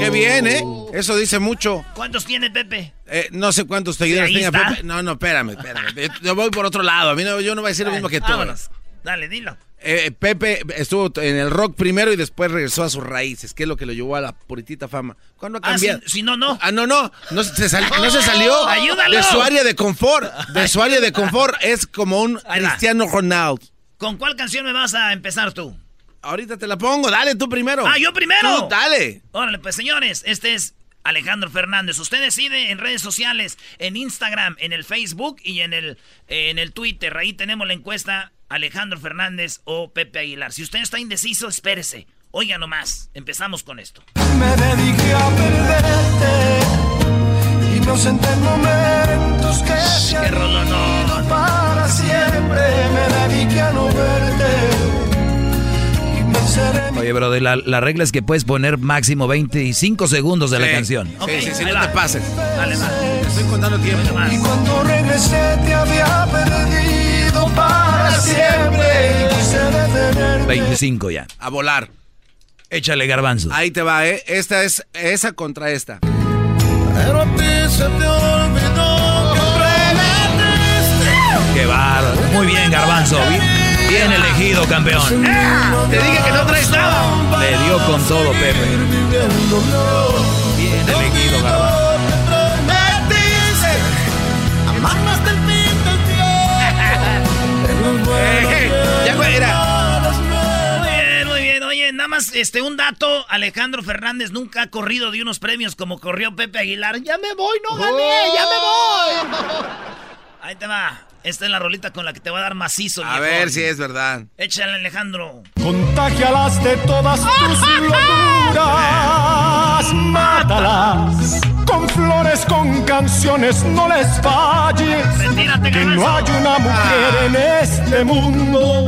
Qué bien, ¿eh? Eso dice mucho. ¿Cuántos tiene Pepe? Eh, no sé cuántos seguidores está. Pepe. No, no, espérame, espérame. Yo- Yo voy por otro lado. A mí no, yo no voy a decir lo mismo que tú. Vámonos. Dale, dilo. Eh, Pepe estuvo en el rock primero y después regresó a sus raíces, que es lo que lo llevó a la puritita fama. ¿Cuándo ha Ah, si, si no, no. Ah, no, no, no se, sal- no se salió ¡Ayúdalo! de su área de confort. De su área de confort es como un. Cristiano Ronaldo. ¿Con cuál canción me vas a empezar tú? Ahorita te la pongo, dale tú primero. Ah, yo primero. Tú, dale. Órale, pues señores, este es Alejandro Fernández. Usted decide en redes sociales, en Instagram, en el Facebook y en el, en el Twitter. Ahí tenemos la encuesta Alejandro Fernández o Pepe Aguilar. Si usted está indeciso, espérese. Oiga nomás, empezamos con esto. Me dediqué a perderte Inocente momentos que se han ido para siempre Me dediqué a no verte Y me en Oye, bro, la, la regla es que puedes poner máximo 25 segundos de la Sí. canción. Sí, sí, sí, ahí no va. te pases. Dale, va. Te estoy contando tiempo. Y cuando regresé te había perdido para siempre Y quise detenerte 25 ya. A volar. Échale garbanzo. Ahí te va, ¿eh? Esta es esa contra esta. Pero a ti se te olvidó que Qué bárbaro. Muy bien, garbanzo. Bien, bien elegido, campeón. Te dije que no traes nada. Le dio con todo, Pepe. Bien elegido, garbanzo. Ya, güey, era. Muy bien, muy bien. Oye, nada más este, un dato. Alejandro Fernández nunca ha corrido de unos premios como corrió Pepe Aguilar. Ya me voy, no gané, ya me voy. Ahí te va. Esta es la rolita con la que te va a dar macizo. A viejón. ver si es verdad. Échale, Alejandro. Contagialas de todas tus locuras, mátalas con flores, con canciones, no les falles. Que no hay una mujer Ah. en este mundo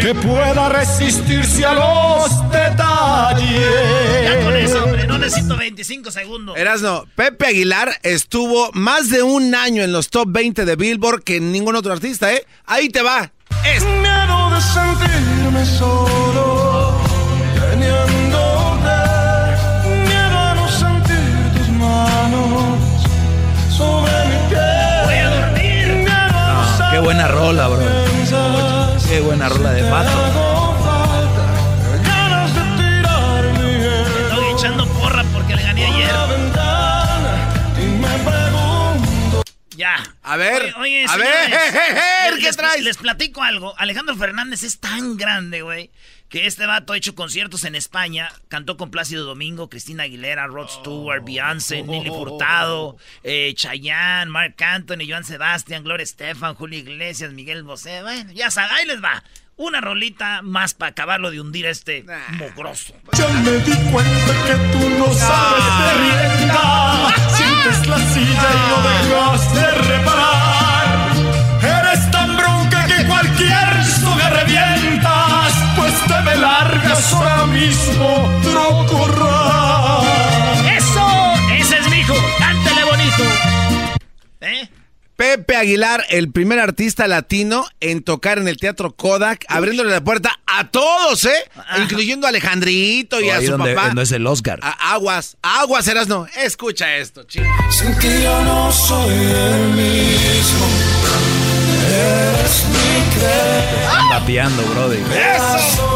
que pueda resistirse a los detalles. Ya con eso, hombre. No necesito 25 segundos. Erasno, Pepe Aguilar estuvo más de un año en los top 20 de Billboard que ningún otro artista, ¿eh? Ahí te va. Es. Miedo de sentirme solo, teniéndote. Qué buena rola, bro. Qué buena rola de pato. Estoy echando porra porque le gané ayer. Ya. A ver, Oye, oye, a señores, ver, ¿qué les, traes? Les platico algo. Alejandro Fernández es tan grande, güey, que este vato ha hecho conciertos en España. Cantó con Plácido Domingo, Cristina Aguilera, Rod Stewart, Beyoncé, Nelly Furtado, eh, Chayanne, Mark Anthony, Joan Sebastián, Gloria Estefan, Julio Iglesias, Miguel Bosé. Bueno, ya saben, ahí les va. Una rolita más para acabarlo de hundir a este mogroso. Ya me di cuenta que tú no sabes de rienda. Sientes la silla y no dejas de reparar. Te me largas ahora mismo, trocorral. ¡Eso! ¡Ese es mi hijo! ¡Cántele bonito! ¿Eh? Pepe Aguilar, el primer artista latino en tocar en el Teatro Kodak, abriéndole la puerta a todos, ¿eh? Incluyendo a Alejandrito y a su donde- papá. no es el Oscar. A- aguas, aguas, Erasno. Escucha esto, chico. Sin que yo no soy el mismo. Eres mi. Están rapeando, brody. ¡Eso!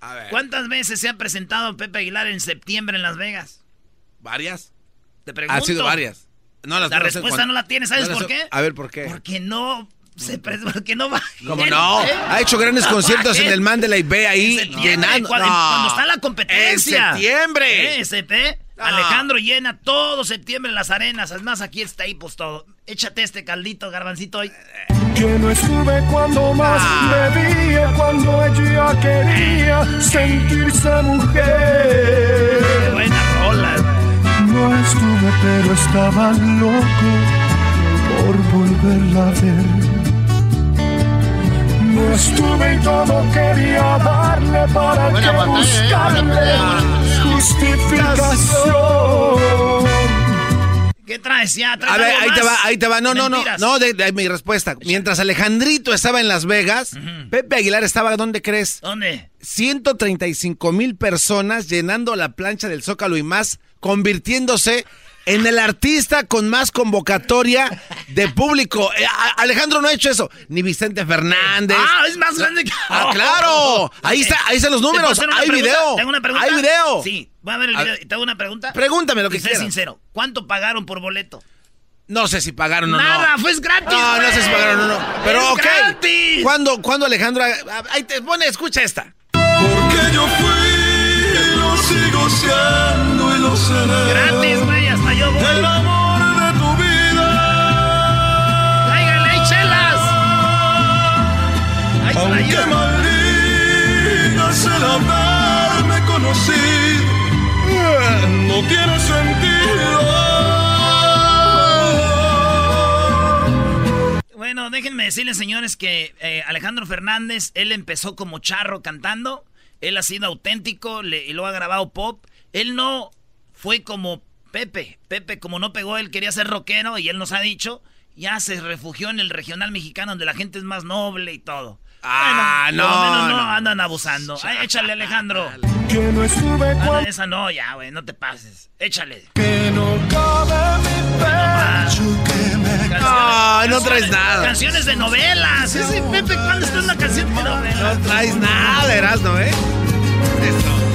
A ver, ¿cuántas veces se ha presentado Pepe Aguilar en septiembre en Las Vegas? ¿Varias? Te pregunto. Han sido varias. No, las La no respuesta no la tienes, ¿sabes no por qué? A ver, ¿por qué? Porque no se porque no va. ¿Cómo no? Ha hecho grandes conciertos en el Mandalay Bay ahí, En septiembre, llenando. cuando, No. cuando está la competencia. En septiembre. Eh, SP, Alejandro llena todo septiembre en las arenas. Además, aquí está ahí, pues todo. Échate este caldito, garbancito. hoy. Que no estuve cuando más bebía, cuando ella quería sentirse mujer. Buena rola. No estuve, pero estaba loco por volverla a ver. No estuve y todo quería darle para que buscarle justificación. ¿Qué traes ya? ¿Traes A ver, ahí te va, ahí te va. No, no, no. No, de, de mi respuesta. Mientras Alejandrito estaba en Las Vegas, Pepe Aguilar estaba, ¿dónde crees? ¿Dónde? 135 mil personas llenando la plancha del Zócalo y más, convirtiéndose en el artista con más convocatoria de público. Eh, Alejandro no ha hecho eso. Ni Vicente Fernández. Ah, es más grande que. Ah, claro. Ahí está, ahí están los ¿Te puedo números. Hay pregunta? video. ¿Tengo una pregunta? Hay video. Sí, voy a ver el A- video. ¿Te hago una pregunta? Pregúntame lo que Y sé quieras. sincero. ¿Cuánto pagaron por boleto? No sé si pagaron o no. Nada, fue gratis. No, no sé si pagaron o no. Pero Es ok. gratis. ¿Cuándo, cuándo Alejandro? ah, Ahí te pone, escucha esta. Porque yo fui, lo sigo siendo y lo seré. Gratis, güey, hasta yo voy. El amor de tu vida. ¡Tráiganle ahí chelas! Ahí Aunque maldigas el haberme conocido, no tiene sentido. Bueno, déjenme decirles, señores, que eh, Alejandro Fernández, él empezó como charro cantando. Él ha sido auténtico y lo ha grabado pop. Él no fue como Pepe. Pepe, como no pegó, él quería ser rockero y él nos ha dicho, ya se refugió en el regional mexicano donde la gente es más noble y todo. Ah, Bueno, por lo no, menos no, no. andan abusando. Ay, échale, Alejandro. Que no estuve Ah, esa no, ya, güey, no te pases. Échale. que no cabe mi pecho que me No, no traes nada. Canciones de novelas. Ese Pepe, ¿cuándo está una canción de novelas? No traes nada, Erasmo, ¿eh?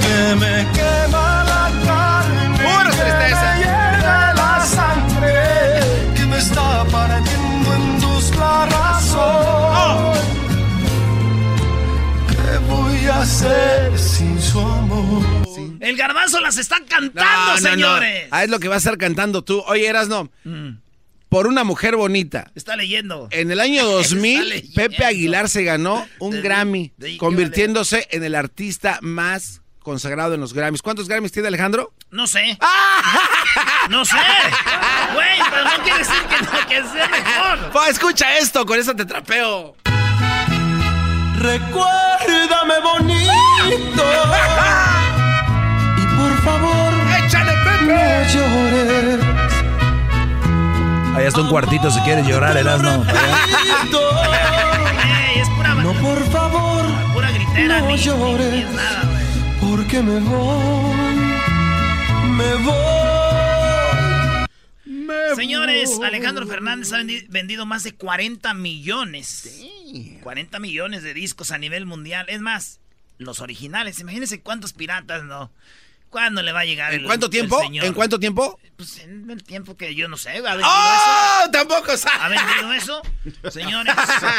que me quema la carne, Pura que tristeza. me hierve la sangre, que me está partiendo en dos la razón. ¿Qué voy a hacer sin su amor? El garbanzo las está cantando, No, señores. no. Ah, es lo que vas a estar cantando tú. Oye, Erasno, Mm. por una mujer bonita. Está leyendo. En el año Está 2000, leyendo. Pepe Aguilar se ganó un De- Grammy, de- convirtiéndose en el artista más consagrado en los Grammys. ¿Cuántos Grammys tiene Alejandro? No sé. No sé. Güey, pero no quiere decir que, no, que sea mejor. Pa, escucha esto, con eso te trapeo. Recuérdame bonito y por favor ¡Échale, no Pepe! llores. Ahí está un cuartito si quieres llorar, es pura, No, por favor, pura gritera. no ni, ni- ni llores. porque me voy me voy. Señores, Alejandro Fernández ha vendi- vendido más de 40 millones. 40 millones de discos a nivel mundial. Es más, los originales. Imagínense cuántos piratas, ¿no? ¿Cuándo le va a llegar ¿En el- cuánto tiempo? ¿En cuánto tiempo? Pues en el tiempo que yo no sé. ¿Ha ¡Oh! eso? Tampoco sabe. ¿Ha vendido eso? Señores,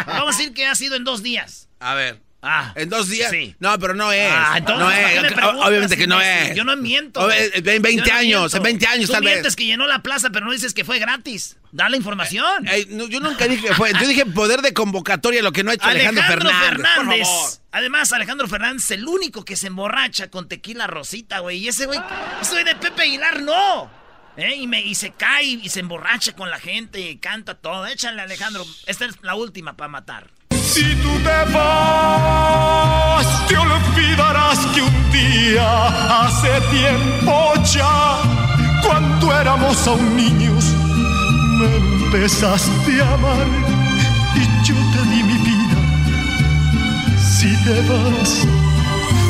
vamos a decir que ha sido en dos días. A ver. Ah. ¿En dos días? Sí. No, pero no es. Ah, entonces, no ¿para qué es. Obviamente que no es. Yo no miento. En 20 Yo no años, en 20 años Tú tal vez. que llenó la plaza, pero no dices que fue gratis. Da la información. Ey, no, yo nunca dije que fue. Yo dije poder de convocatoria, lo que no ha hecho Alejandro, Fernández. Por favor. Además, Alejandro Fernández es el único que se emborracha con tequila rosita, güey. Y ese güey, ese güey de Pepe Aguilar, no. ¿Eh? Y, me, y se cae y se emborracha con la gente y canta todo. Échale, Alejandro. Esta es la última para matar. Si tú te vas, te olvidarás que un día, hace tiempo ya, cuando éramos aún niños, me empezaste a amar y yo te di mi vida. Si te vas,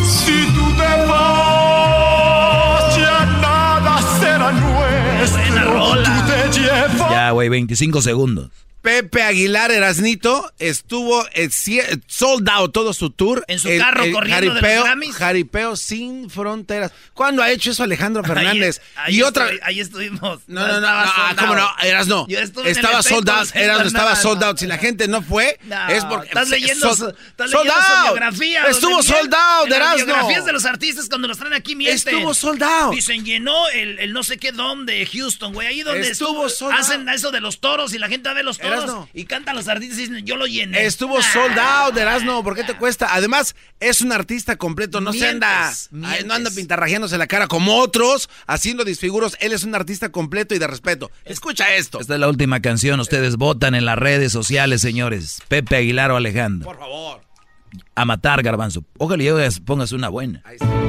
si tú te vas, ya nada será nuestro. Tú te llevas. Ya, güey, 25 segundos. Pepe Aguilar Erasnito estuvo eh, cie- sold out todo su tour. En su carro corriendo de los Grammys. Jaripeo sin fronteras. ¿Cuándo ha hecho eso Alejandro Fernández? Ahí- ahí y otra. estoy- ahí estuvimos. No, no, no, no, sold ¿cómo no? Eras no. Yo estuve en el Estaba sold out, efecto, Eras no, no, estaba no, sold no. out. Si la gente no fue, No, es porque. estás leyendo, su, estás leyendo su biografía. Estuvo donde sold mienten. out, En las Erasno. biografías de los artistas cuando los traen aquí mienten. Estuvo sold out. Dicen, llenó el, el no sé qué dom de Houston, güey. Ahí donde Estuvo estuvo, sold hacen eso de los toros y la gente va a ver los toros Erasno. y cantan los artistas y dicen, yo lo llené. Estuvo Ah. sold out, Erasno, ¿por qué te cuesta? Además, es un artista completo, no se anda, Mientes, no anda pintarrajeándose la cara como otros, haciendo disfiguros. Él es un artista completo y de respeto. Escucha esto. Esta es la última canción. Ustedes votan en las redes sociales, señores. Pepe Aguilar o Alejandro. Por favor. A matar, garbanzo. Ojalá y pongas una buena.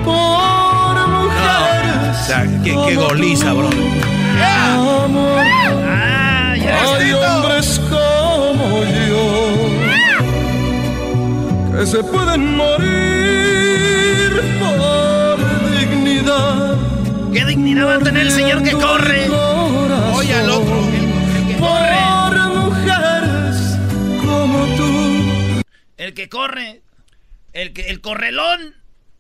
Por mujeres. O sea, qué, qué goliza, bro. Amor. Ah, Hay hombres como yo que se pueden morir por dignidad. ¿Qué dignidad va a tener el señor que corre? Oye al otro. Por mujeres como tú. El que corre, el, que, el correlón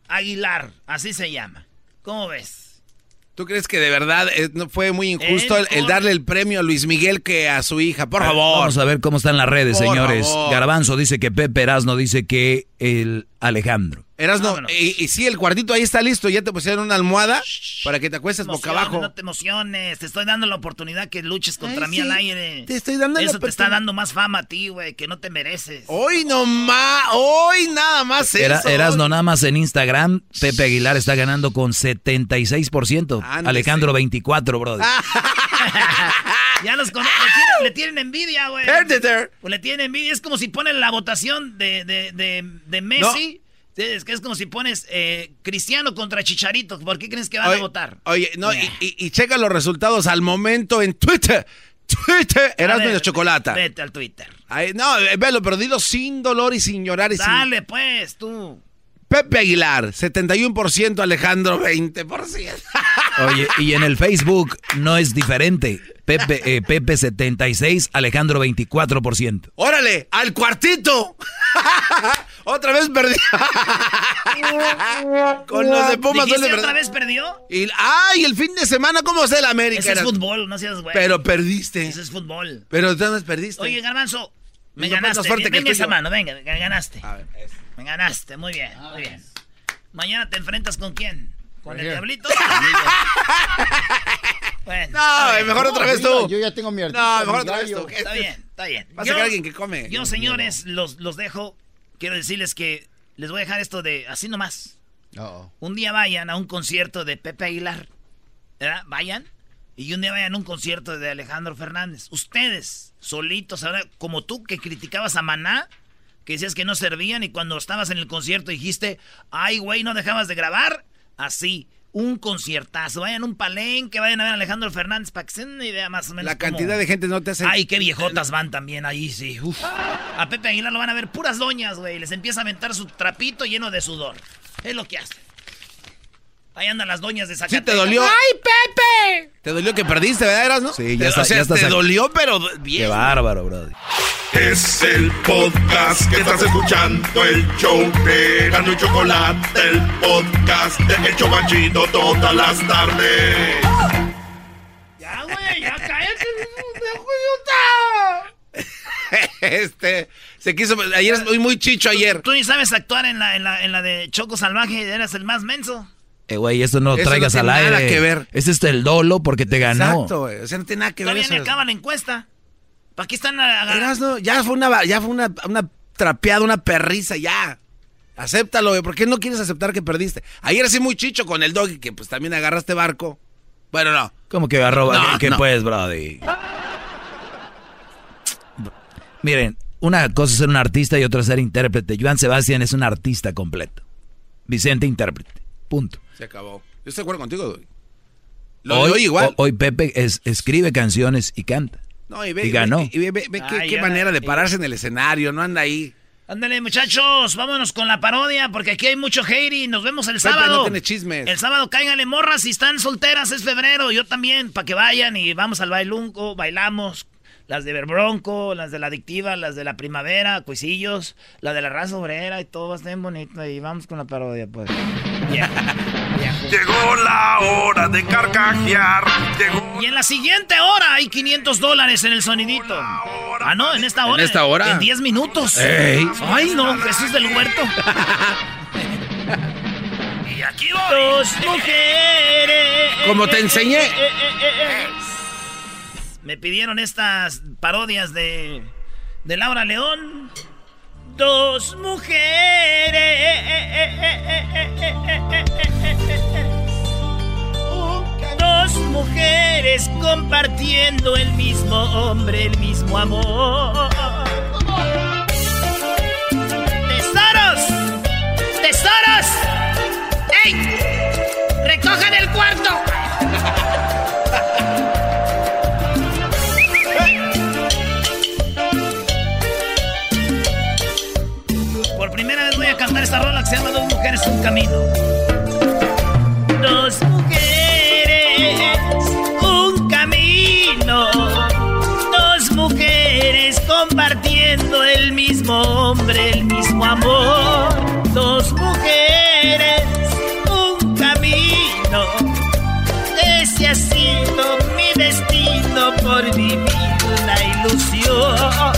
Aguilar, así se llama. ¿Cómo ves? ¿Tú crees que de verdad eh, no fue muy injusto Él el, el darle el premio a Luis Miguel que a su hija? Por favor. Vamos a ver cómo están las redes, Por señores. favor. Garbanzo dice que Pepe Erasno dice que el Alejandro. Erasno, Vámonos. y, y sí, el cuartito ahí está listo. Ya te pusieron una almohada para que te acuestes boca abajo. No te emociones, te estoy dando la oportunidad que luches contra Ay, mí sí, al aire. te estoy dando la Eso te está dando más fama a ti, güey, que no te mereces. Hoy no más, hoy nada más Era, eso. Erasno nada más en Instagram. Pepe Aguilar está ganando con 76%. Ándese. Alejandro 24, brother. Ya los cono- le, tienen, le tienen envidia, güey. Pues le tienen envidia. Es como si ponen la votación de, de, de, de Messi. Es que es como si pones eh, Cristiano contra Chicharito. ¿Por qué crees que van Oye, a votar? Oye, no, y, y- y checa los resultados al momento en Twitter. Twitter, Erasmo y la chocolata. Vete al Twitter. Ay, no, eh, velo, pero dilo sin dolor y sin llorar. Y sin... Dale, pues, tú. Pepe Aguilar, 71%, Alejandro, 20%. Oye, y en el Facebook no es diferente. Pepe, eh, Pepe 76, Alejandro 24%. ¡Órale! ¡Al cuartito! Otra vez perdí. Con los de Pumas ¿Dijiste otra vez perdió? Y, ¡Ay! El fin de semana, ¿cómo es el América? Ese es fútbol, no seas güey. Pero perdiste. Ese es fútbol. Pero tú más perdiste. Oye, Garbanzo, me No, ganaste. fuerte que venga el esa mano, venga, me ganaste. A ver. Me ganaste, muy bien, muy bien. Mañana te enfrentas con quién? ¿Con el diablito? bueno, No, bien. mejor otra vez tú. Yo ya tengo mi artista. No, mejor otra vez tú. Está bien, está bien. Va a sacar alguien que come. Yo, señores, los, los dejo. Quiero decirles que les voy a dejar esto de así nomás. Un día vayan a un concierto de Pepe Aguilar. ¿Verdad? Vayan. Y un día vayan a un concierto de Alejandro Fernández. Ustedes, solitos, ahora, como tú que criticabas a Maná, que decías que no servían y cuando estabas en el concierto dijiste, ay, güey, no dejabas de grabar. Así, un conciertazo. Vayan a un palenque, vayan a ver a Alejandro Fernández para que se den una idea más o menos. La cómo- cantidad de gente no te hace. Ay, qué viejotas van también ahí, sí. Uf. A Pepe Aguilar lo van a ver puras doñas, güey. Les empieza a aventar su trapito lleno de sudor. Es lo que hace. Ahí andan las doñas de Zacatecas. ¿Sí te dolió? ¡Ay, Pepe! Te dolió que perdiste, ¿verdad, Eras, no? Sí, ya está. O sea, ya está te sac- dolió, pero bien. Qué bárbaro, brody. Es el podcast que estás escuchando, el show de Gano y Chocolate, el podcast de Hecho Banchito todas las tardes. Ya, güey, ya cállate. este, se quiso, ayer es muy, muy chicho ayer. Tú ni sabes actuar en la, en la, en la de Choco Salvaje, eras el más menso. Eh, güey, esto no lo Eso no traigas tiene al aire. nada que ver. Ese es el dolo porque te ganó. Exacto, güey. O sea, no tiene nada que ver Todavía eso. ni acaba la encuesta. ¿Para qué están agarrando? Ya fue una, ya fue una, una trapeada, una perriza, ya. Acéptalo, güey. ¿Por qué no quieres aceptar que perdiste? Ayer así muy chicho con el doggy, que pues también agarraste barco. Bueno, no. ¿Cómo que agarró? No, ¿Qué, no. pues, brody? Miren, una cosa es ser un artista y otra es ser intérprete. Joan Sebastián es un artista completo. Vicente, intérprete. Punto. Se acabó. Yo estoy de acuerdo contigo, doggy. Lo de Hoy, hoy igual. ho- hoy Pepe es- escribe canciones y canta. No, y ve, y ganó. y ve, ve- ve qué, Ay, qué ya, manera de eh. pararse en el escenario, no anda ahí. Ándale, muchachos, vámonos con la parodia, porque aquí hay mucho hate y nos vemos el Pepe sábado. no tiene chismes. El sábado cáiganle morras si están solteras, es febrero, yo también, para que vayan y vamos al bailunco, bailamos. Las de Berbronco, las de la adictiva, las de la primavera, cuisillos, la de la raza obrera y todo va a estar bien bonito. Y vamos con la parodia, pues. Llegó la hora de carcajear. Llegó Y en la siguiente hora hay 500 dólares en el sonidito. Ah, no, en esta hora. ¿En esta hora? En 10 minutos. Ey. Ay, no, Jesús del huerto. y aquí voy. Dos mujeres. Como te enseñé. Me pidieron estas parodias de, de Laura León. Dos mujeres. Dos mujeres compartiendo el mismo hombre, el mismo amor. ¡Tesoros! ¡Tesoros! ¡Ey! ¡Recojan el cuarto! Por primera vez voy a cantar esta rola que se llama Dos mujeres, un camino. Dos mujeres, Dos mujeres compartiendo el mismo hombre, el mismo amor. Dos mujeres, un camino. Ese ha sido mi destino por vivir una ilusión.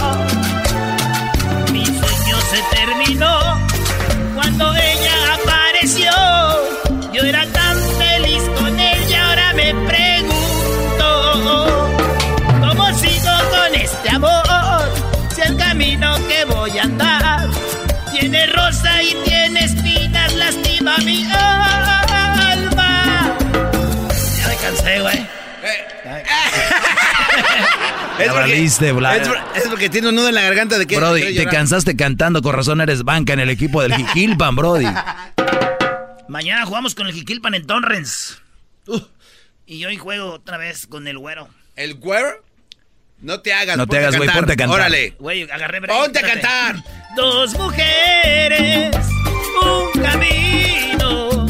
Tiene rosa y tiene espinas, lastima mi alma. Ya me cansé, güey. Ya valiste, Bla- es, por- es porque tiene un nudo en la garganta de que. Brody, te llorar. cansaste cantando, con razón eres banca en el equipo del Jiquilpan, Brody. Mañana jugamos con el Jiquilpan en Torrens. Uh, y hoy juego otra vez con el güero. ¿El güero? No te hagas. No te hagas, güey, ponte a cantar. Órale. Güey, agarré break, Ponte a cantar. Dos mujeres, un camino.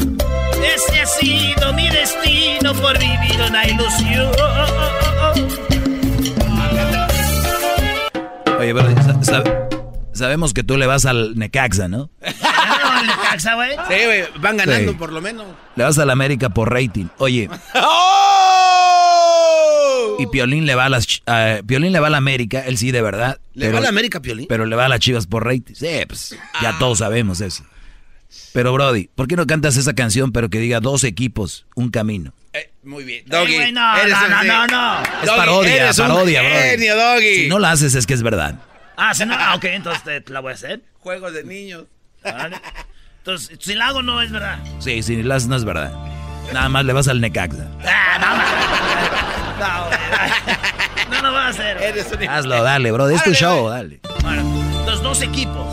Ese ha sido mi destino por vivir una ilusión. Oye, sa- sabemos que tú le vas al Necaxa, ¿no? ¿Ya no le caxa, güey? Sí, güey, van ganando Sí. por lo menos. Le vas al América por rating. Oye, ¡Oh! Y Piolín le va a las Piolín le va a la América, él sí de verdad. ¿Le pero- va a la América, Piolín? Pero le va a las Chivas por rating. Sí, pues ya todos sabemos eso. Pero Brody, ¿por qué no cantas esa canción pero que diga dos equipos, un camino? Eh, muy bien. Doggy. no, eres no, no, no, no. Es Doggy, parodia, eres un parodia, Brody. genio, Doggy. Si no la haces es que es verdad. Ah, si no, ah, ok, entonces te, te la voy a hacer. Juegos de niños. Vale. Entonces, si la hago, no es verdad. Sí, si la haces no es verdad. Nada más le vas al Necaxa. Ah, no, no, güey. no lo va a hacer. Eres un... Hazlo, dale, bro. Es tu show, dale. Bueno, los dos equipos.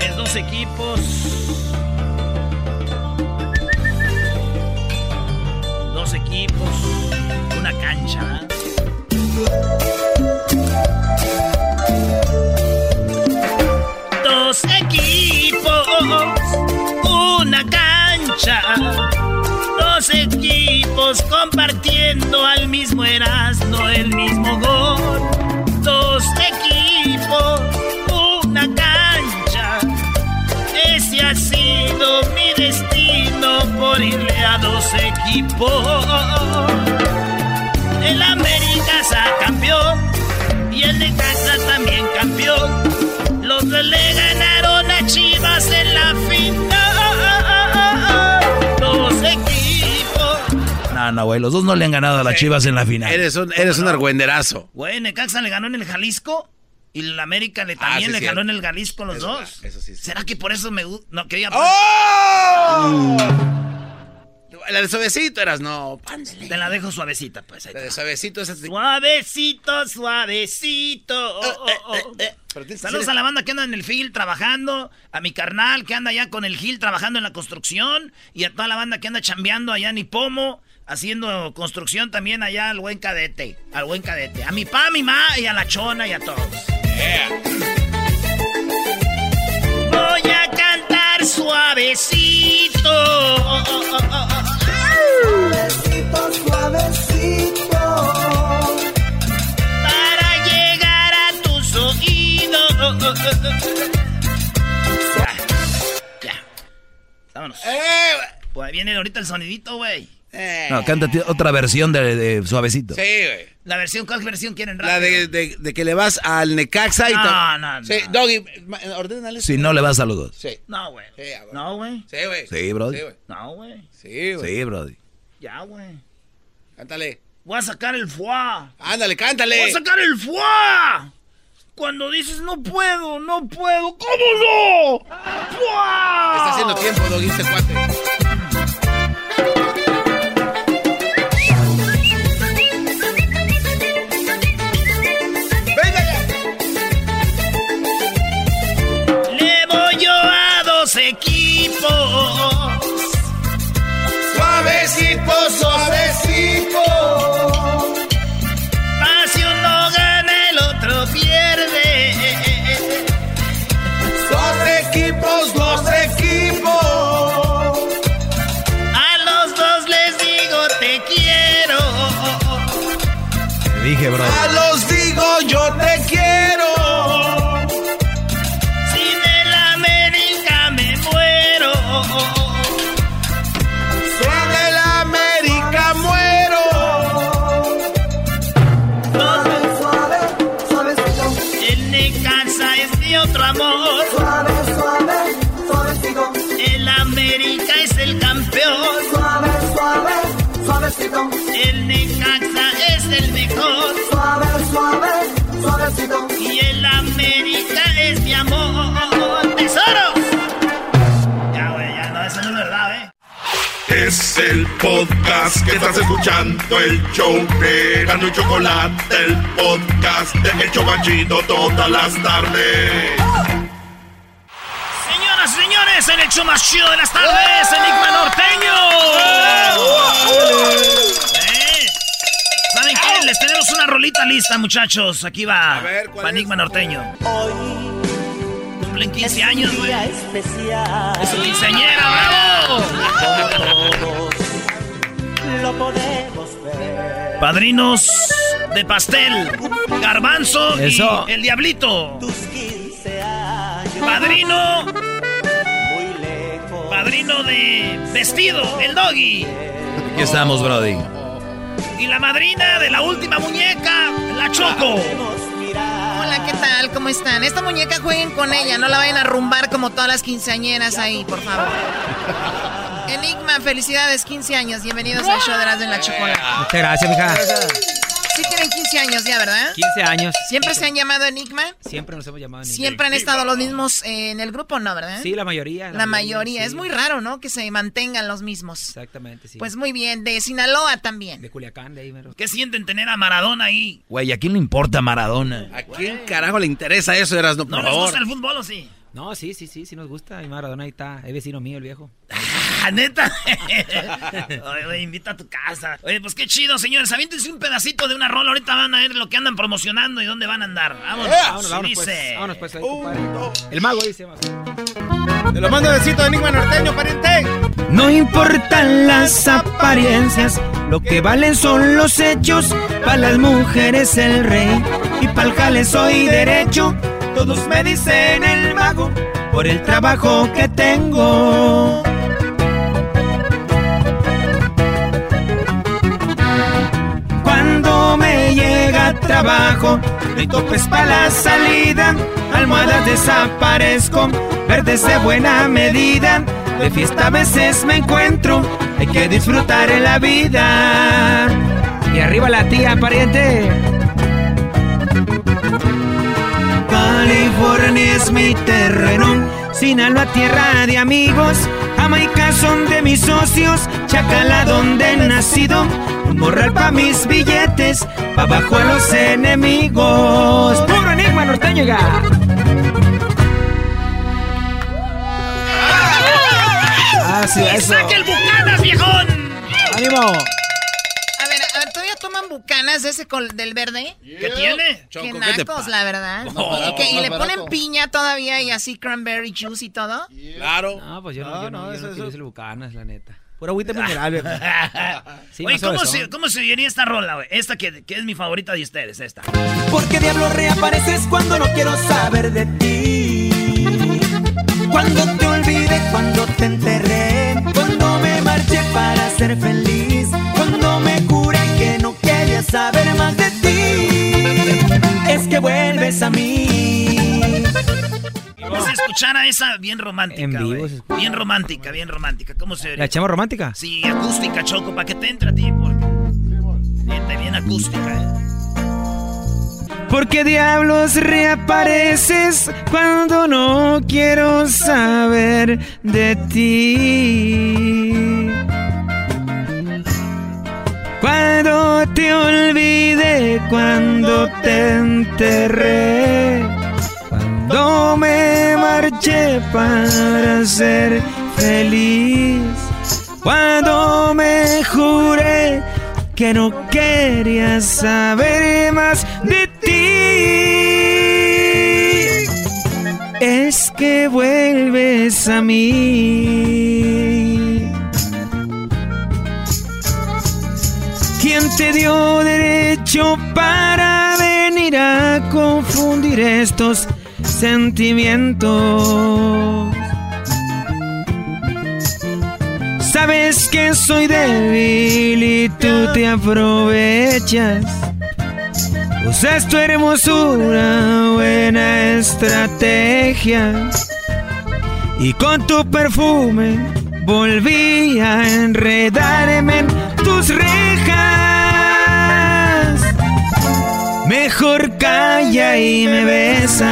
Es dos equipos. Dos equipos. Una cancha. Dos equipos. cancha. Dos equipos compartiendo al mismo Erasmo el mismo gol. Dos equipos, una cancha. Ese ha sido mi destino por irle a dos equipos. El América se campeón y el de casa también campeón. Los dos Güey, los dos no le han ganado a las Chivas en la final. Eres un, eres un argüenderazo. Güey, Necaxa le ganó en el Jalisco y el América le, Ah, también sí, le cierto. ganó en el Jalisco los Eso- dos. eso sí, sí. ¿Será que por eso me gusta? No, quería. ¡Oh! La de suavecito eras, no. Pándale. Te la dejo suavecita, pues. ahí La de suavecito esa. Suavecito, suavecito. Oh, oh, oh. Saludos a la banda que anda en el Gil trabajando, a mi carnal que anda allá con el Gil trabajando en la construcción y a toda la banda que anda chambeando allá en Ipomo, haciendo construcción también allá al buen cadete, al buen cadete. A mi pa, a mi ma y a la chona y a todos. Voy a cantar suavecito. Suavecito, suavecito. Para llegar a tus oídos. Ya. Ya. Vámonos. Pues ahí viene ahorita el sonidito, güey. No, cántate otra versión de, de Suavecito. Sí, güey. La versión, ¿cuál versión quieren? La de, de- de que le vas al Necaxa y No, no, no. Sí, Doggy, ordénale. Si no le vas a los dos. Sí. No, güey. Sí, güey. No, güey. Sí, güey. Sí, brody. Sí, güey. No, güey. Sí, güey. Sí, brody. Ya, güey. Cántale. Voy a sacar el fuá. Ándale, cántale. Voy a sacar el fuá. Cuando dices no puedo, no puedo, ¿cómo no? ¡Fuá! Está haciendo tiempo, Doggy, este cuate. Suavecito, suavecito. Pa' si uno gana, el otro pierde. Dos equipos, dos equipos. A los dos les digo te quiero. Te dije, brody. A los digo yo te suavecito. El Necaxa es el mejor. Suave, suave, suavecito. Y el América es mi amor. ¡Tesoros! Ya, güey, ya no, eso no es verdad, ¿eh? Es el podcast que estás escuchando, el show de Gano y Chocolate, el podcast de El Chocachito todas las tardes. Señores, en el show más chido de las tardes, Enigma Norteño. Eh, ¿Saben qué? Les tenemos una rolita lista, muchachos. Aquí va. A ver, ¿cuál para es? Enigma Norteño. Hoy Cumplen 15 años, güey. día especial. Es su quinceañera, bravo. Como todos lo podemos ver. Padrinos de pastel, garbanzo Eso. y el diablito. Tus 15 años. Padrino. Padrino de vestido, el doggy. Aquí estamos, brody. Y la madrina de la última muñeca, la Choco. Hola, ¿qué tal? ¿Cómo están? Esta muñeca jueguen con ella, no la vayan a rumbar como todas las quinceañeras ahí, por favor. Enigma, felicidades, 15 años. Bienvenidos al show de las de la chocolate. Muchas gracias, mija. Sí tienen 15 años ya, ¿verdad? 15 años. ¿Siempre se han llamado Enigma? Siempre nos hemos llamado en ¿Siempre han estado los mismos eh, en el grupo, no, verdad? Sí, la mayoría. La mayoría. sí. Es muy raro, ¿no? Que se mantengan los mismos. Exactamente, sí. Pues muy bien. De Sinaloa también. De Culiacán, de ahí, mero. ¿Qué sienten tener a Maradona ahí? Güey, ¿a quién le importa Maradona? ¿A quién carajo le interesa eso, Eras? No, por ¿No les favor. gusta el fútbol o sí? No, sí, sí, sí, sí nos gusta. Y Maradona ahí está. Es vecino mío, el viejo. Neta. oye, oye, invita a tu casa. Oye, pues qué chido, señores. Aviéntense un pedacito de una rola. Ahorita van a ver lo que andan promocionando y dónde van a andar. Vámonos. vámonos, vámonos, dice. pues. Vámonos, pues, ahí. El mago dice. Te lo mando besito de Enigma Norteño, pariente. No importan las apariencias, lo que valen son los hechos. Para las mujeres el rey y para el jale soy derecho. Todos me dicen el mago por el trabajo que tengo. Llega trabajo, no topes para la salida, almohadas desaparezco, verdes de buena medida. De fiesta a veces me encuentro, hay que disfrutar en la vida. Y arriba la tía, pariente. California es mi terreno, Sinaloa tierra de amigos, Jamaica son de mis socios, Chacala donde he nacido, un morral pa' mis billetes, pa' abajo a los enemigos. Puro enigma norteño. Ah, sí, ¡Y eso. saque el Bucanas, viejón! ¡Ánimo! A ver, a ver, ¿todavía toman bucanas de ese col- del verde? ¿Qué tiene? Choco, ¿qué te nacos, la verdad. ¿Y, que- y más le ponen piña todavía y así cranberry juice y todo? Claro. No, pues yo no, No, yo no, no, yo no ser bucanas, la neta. Pura agüita mineral. Sí, Oye, ¿cómo se, ¿cómo se esta rola, güey? Esta que, que es mi favorita de ustedes, esta. ¿Por qué diablo reapareces cuando no quiero saber de ti? Cuando te olvidé, cuando te enterré, cuando me marché para ser feliz, saber más de ti, es que vuelves a mí. Vamos a escuchar a esa bien romántica, En vivo güey. se escucha. Bien romántica, bien romántica. ¿Cómo se oye? ¿La echamos romántica? Sí, acústica, Choco, para que te entre a ti, porque... Bien acústica, ¿eh? ¿Por qué diablos reapareces cuando no quiero saber de ti? Cuando te olvidé, cuando te enterré, cuando me marché para ser feliz, cuando me juré que no quería saber más de ti. Es que vuelves a mí. ¿Quién te dio derecho para venir a confundir estos sentimientos? Sabes que soy débil y tú te aprovechas. Usas tu hermosura, buena estrategia. Y con tu perfume volví a enredarme en tus rejas. Mejor calla y me besa.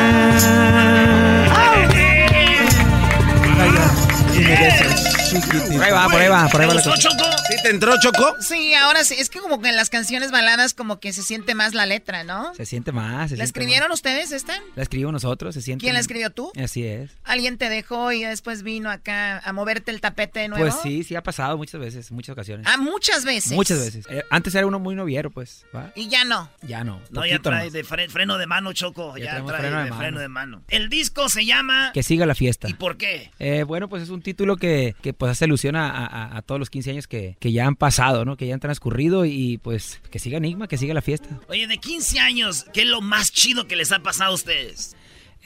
Y me besas. Por ahí va, por ahí va, por ahí va la ¿Te gustó, cosa. Te entró, Choco? Sí, ahora sí. Es que como que en las canciones baladas como que se siente más la letra, ¿no? Se siente más. se ¿La siente escribieron ustedes esta? La escribimos nosotros, se siente. ¿Quién la escribió tú? Así es. ¿Alguien te dejó y después vino acá a moverte el tapete de nuevo? Pues sí, sí ha pasado muchas veces, muchas ocasiones. Ah, muchas veces. Muchas veces. Eh, antes era uno muy noviero, pues. ¿va? Y ya no. Ya no. No, ya trae de fre- freno de mano, Choco. Ya trae freno de de mano. freno de mano. El disco se llama... Que siga la fiesta. ¿Y por qué? Eh, bueno, pues es un título que, que, pues hace alusión a, a- a todos los 15 años que, que ya han pasado, ¿no? Que ya han transcurrido y pues que siga Enigma, que siga la fiesta. Oye, de 15 años, ¿qué es lo más chido que les ha pasado a ustedes?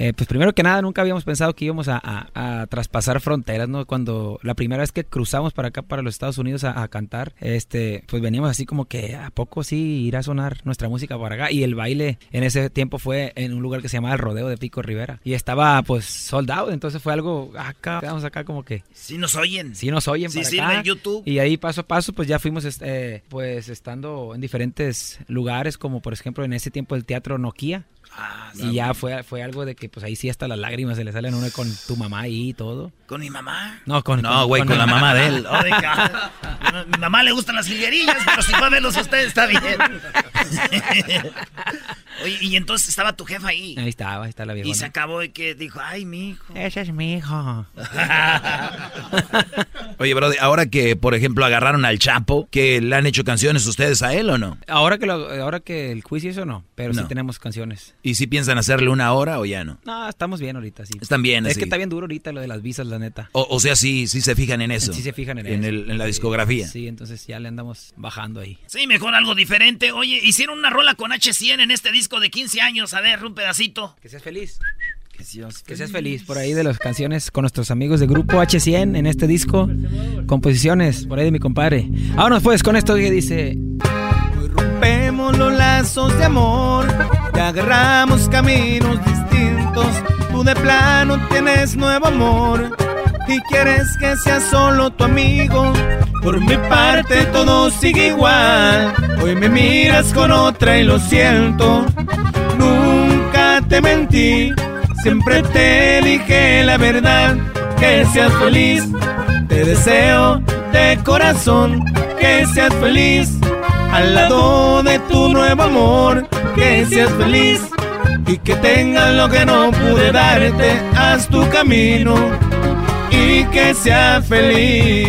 Eh, pues primero que nada, nunca habíamos pensado que íbamos a, a- a traspasar fronteras, ¿no? Cuando la primera vez que cruzamos para acá, para los Estados Unidos a, a cantar, este, pues veníamos así como que a poco sí irá a sonar nuestra música para acá. Y el baile en ese tiempo fue en un lugar que se llamaba el Rodeo de Pico Rivera. Y estaba pues soldado, entonces fue algo acá, quedamos acá como que... Sí nos oyen. Sí nos oyen Sí para sirve acá. el YouTube. Y ahí paso a paso pues ya fuimos este, pues estando en diferentes lugares como por ejemplo en ese tiempo el Teatro Nokia. Ah, y ya fue, fue algo de que pues ahí sí hasta las lágrimas se le salen a uno con tu mamá ahí y todo. ¿Con mi mamá? No, con No, güey, con la mamá de él. Oh, mi mamá le gustan las jilguerillas, pero si a verlos a ustedes está bien. Oye, y entonces estaba tu jefa ahí. Ahí estaba, ahí está la vieja. Y se acabó y que dijo, ay, mi hijo. Ese es mi hijo. Oye, bro, ahora que, por ejemplo, agarraron al Chapo, que le han hecho canciones ustedes a él o no? Ahora que, lo, ahora que el juicio eso no, pero sí tenemos canciones. ¿Y si piensan hacerle una hora o ya no? No, estamos bien ahorita, sí. Están bien, Es que está bien duro ahorita lo de las visas, la neta. O, sea, sí, sí se fijan en eso. Sí se fijan en, en eso. en la discografía. Sí, entonces ya le andamos bajando ahí. Sí, mejor algo diferente. Oye, hicieron una rola con H100 en este disco de 15 años. A ver, un pedacito. Que seas feliz. Que seas, feliz. Por ahí de las canciones con nuestros amigos de grupo H100 en este disco. Composiciones, por ahí de mi compadre. Vámonos pues con esto que dice... Rompemos los lazos de amor y agarramos caminos Tú de plano tienes nuevo amor y quieres que sea solo tu amigo. Por mi parte todo sigue igual. Hoy me miras con otra y lo siento. Nunca te mentí Siempre te dije la verdad, que seas feliz. Te deseo de corazón que seas feliz. Al lado de tu nuevo amor, que seas feliz. Y que tengas lo que no pude darte, haz tu camino y que seas feliz.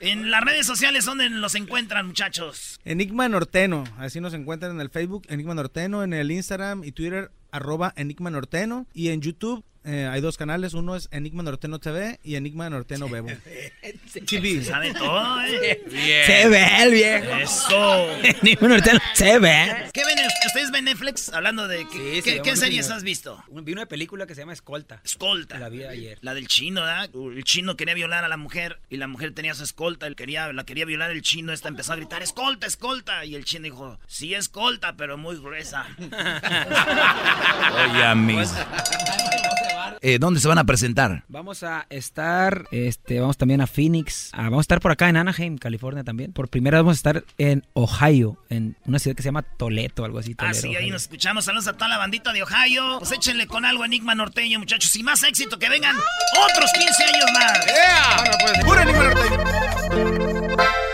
En las redes sociales, ¿dónde los encuentran, muchachos? Enigma Norteno, así nos encuentran en el Facebook, Enigma Norteno, en el Instagram y Twitter, arroba Enigma Norteno, y en YouTube eh, hay dos canales, uno es Enigma Norteno TV y Enigma Norteno Bebo. TV. sabe todo, ¿eh? Bien. Se ve el viejo. Eso. Enigma Norteno se ve. ¿Qué ven? ¿Ustedes ven Netflix? Hablando de... ¿Qué, ¿qué, series has visto? Vi una película que se llama Escolta. Escolta. La vi ayer. La del chino, ¿verdad? El chino quería violar a la mujer y la mujer tenía su escolta. Él quería, la quería violar el chino. Esta empezó a gritar, escolta, escolta. Y el chino dijo, sí, escolta, pero muy gruesa. Oye, mis... Eh, ¿Dónde se van a presentar? Vamos a estar, este, vamos también a Phoenix, ah, vamos a estar por acá en Anaheim, California también. Por primera vez vamos a estar en Ohio, en una ciudad que se llama Toledo, algo así. ah, sí, ahí nos escuchamos. Saludos a toda la bandita de Ohio. Pues échenle con algo Enigma Norteño, muchachos. Y más éxito, que vengan otros 15 años más. Yeah. Bueno, pues, Enigma Norteño.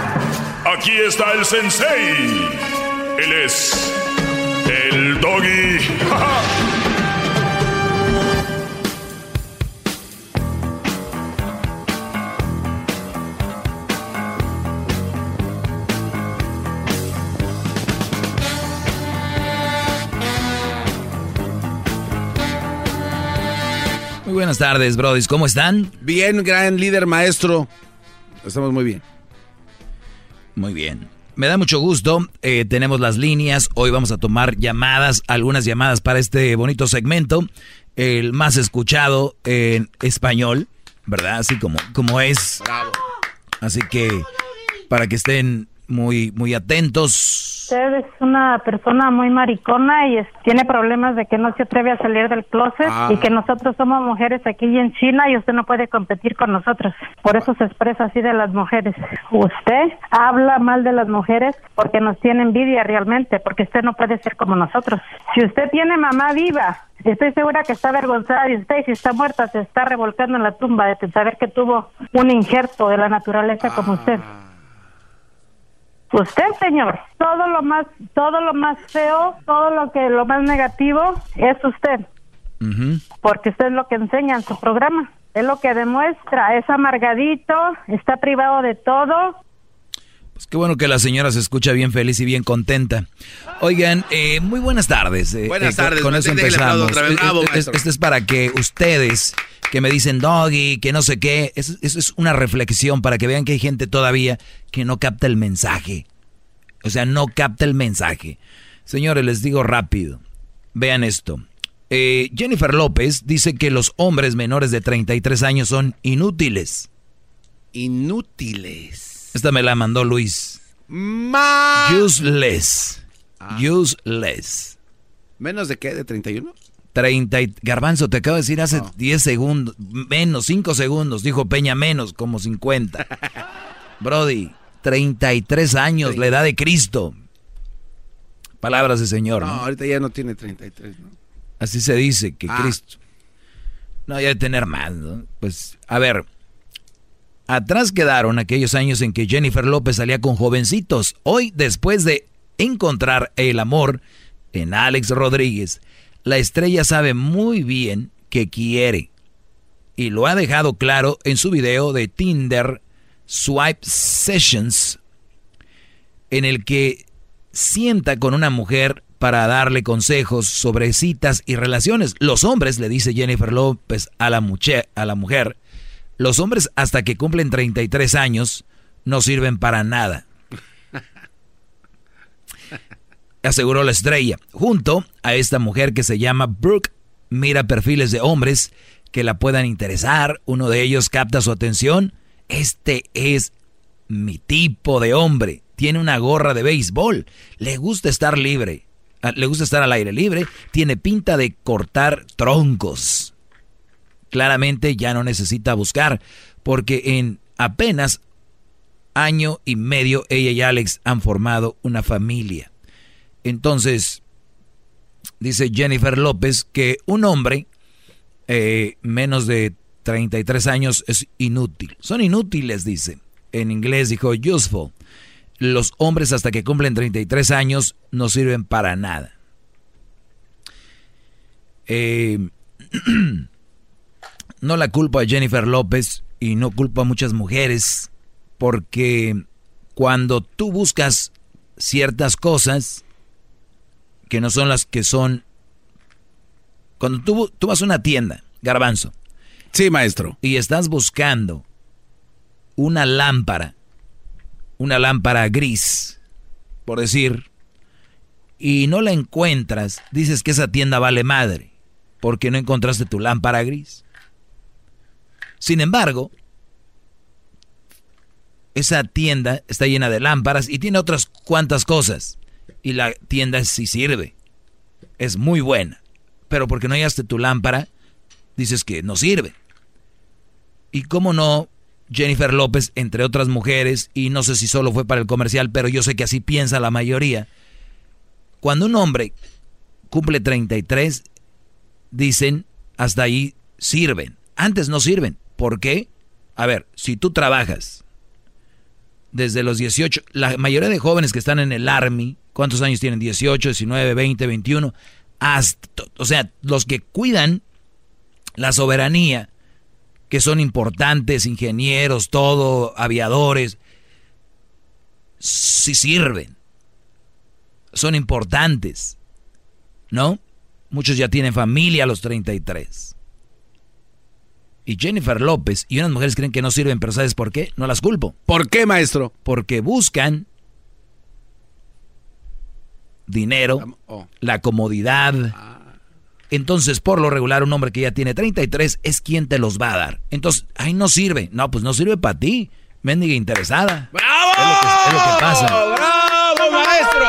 Aquí está el sensei. Él es el doggy. Muy buenas tardes, brodis. ¿Cómo están? Bien, gran líder maestro. Estamos muy bien. Muy bien. Me da mucho gusto. Eh, tenemos las líneas. Hoy vamos a tomar llamadas, algunas llamadas para este bonito segmento. El más escuchado en español, ¿verdad? Así como, como es. Bravo. Así que para que estén muy, muy atentos. Usted es una persona muy maricona y tiene problemas de que no se atreve a salir del closet Ah. y que nosotros somos mujeres aquí en China y usted no puede competir con nosotros. Por eso se expresa así de las mujeres. Usted habla mal de las mujeres porque nos tiene envidia realmente, porque usted no puede ser como nosotros. Si usted tiene mamá viva, estoy segura que está avergonzada de usted y si está muerta se está revolcando en la tumba de saber que tuvo un injerto de la naturaleza como usted. Usted, señor, todo lo más, todo lo más feo, todo lo que, lo más negativo es usted, porque usted es lo que enseña en su programa, es lo que demuestra, es amargadito, está privado de todo. Pues qué bueno que la señora se escucha bien feliz y bien contenta. Oigan, eh, muy buenas tardes. eh, Buenas eh, tardes, Con, eso empezamos. otra vez. Bravo. Esto es para que ustedes que me dicen doggy, que no sé qué, eso, eso es una reflexión para que vean que hay gente todavía que no capta el mensaje. O sea, no capta el mensaje. Señores, les digo rápido. Vean esto. Eh, Jennifer López dice que los hombres menores de 33 años son inútiles. Inútiles. Esta me la mandó Luis. Ma- Useless. Useless. ¿Menos de qué? ¿De 31? 30 Garbanzo, te acabo de decir hace 10 segundos, menos, 5 segundos, dijo Peña menos, como 50. Brody, 33 años, la edad de Cristo. Palabras de Señor. No, ahorita ya no tiene 33, ¿no? Así se dice, que ah. Cristo. No, ya de tener más, ¿no? Pues, a ver. Atrás quedaron aquellos años en que Jennifer López salía con jovencitos. Hoy, después de encontrar el amor en Alex Rodríguez, la estrella sabe muy bien que quiere. Y lo ha dejado claro en su video de Tinder Swipe Sessions, en el que sienta con una mujer para darle consejos sobre citas y relaciones. Los hombres, le dice Jennifer López a la, mujer, a la mujer, los hombres hasta que cumplen 33 años no sirven para nada. Aseguró la estrella. Junto a esta mujer que se llama Brooke, mira perfiles de hombres que la puedan interesar. Uno de ellos capta su atención. Este es mi tipo de hombre. Tiene una gorra de béisbol. Le gusta estar libre. Ah, le gusta estar al aire libre. Tiene pinta de cortar troncos. Claramente ya no necesita buscar, porque en apenas año y medio ella y Alex han formado una familia. Entonces, dice Jennifer López que un hombre eh, menos de 33 años es inútil. Son inútiles, dice. En inglés dijo useful. Los hombres hasta que cumplen 33 años no sirven para nada. Eh, no la culpo a Jennifer López y no culpo a muchas mujeres porque cuando tú buscas ciertas cosas que no son las que son... Cuando tú, tú vas a una tienda, garbanzo. Sí, maestro. Y estás buscando una lámpara, una lámpara gris, por decir, y no la encuentras, dices que esa tienda vale madre, porque no encontraste tu lámpara gris. Sin embargo, esa tienda está llena de lámparas y tiene otras cuantas cosas. Y la tienda sí sirve. Es muy buena. Pero porque no hallaste tu lámpara, dices que no sirve. Y cómo no, Jennifer López, entre otras mujeres, y no sé si solo fue para el comercial, pero yo sé que así piensa la mayoría. Cuando un hombre cumple 33, dicen, hasta ahí sirven. Antes no sirven. ¿Por qué? A ver, si tú trabajas desde los 18, la mayoría de jóvenes que están en el Army, ¿cuántos años tienen? 18, 19, 20, 21, hasta, o sea, los que cuidan la soberanía, que son importantes, ingenieros, todo, aviadores, sí sirven, son importantes, ¿no? Muchos ya tienen familia a los 33 y Jennifer López y unas mujeres creen que no sirven, pero ¿sabes por qué? No las culpo. ¿Por qué, maestro? Porque buscan dinero, oh. la comodidad. Ah. Entonces, por lo regular, un hombre que ya tiene 33 es quien te los va a dar. Entonces, ay, no sirve. No, pues no sirve para ti. Mendiga interesada. ¡Bravo! Es lo que, pasa. ¡Bravo, maestro!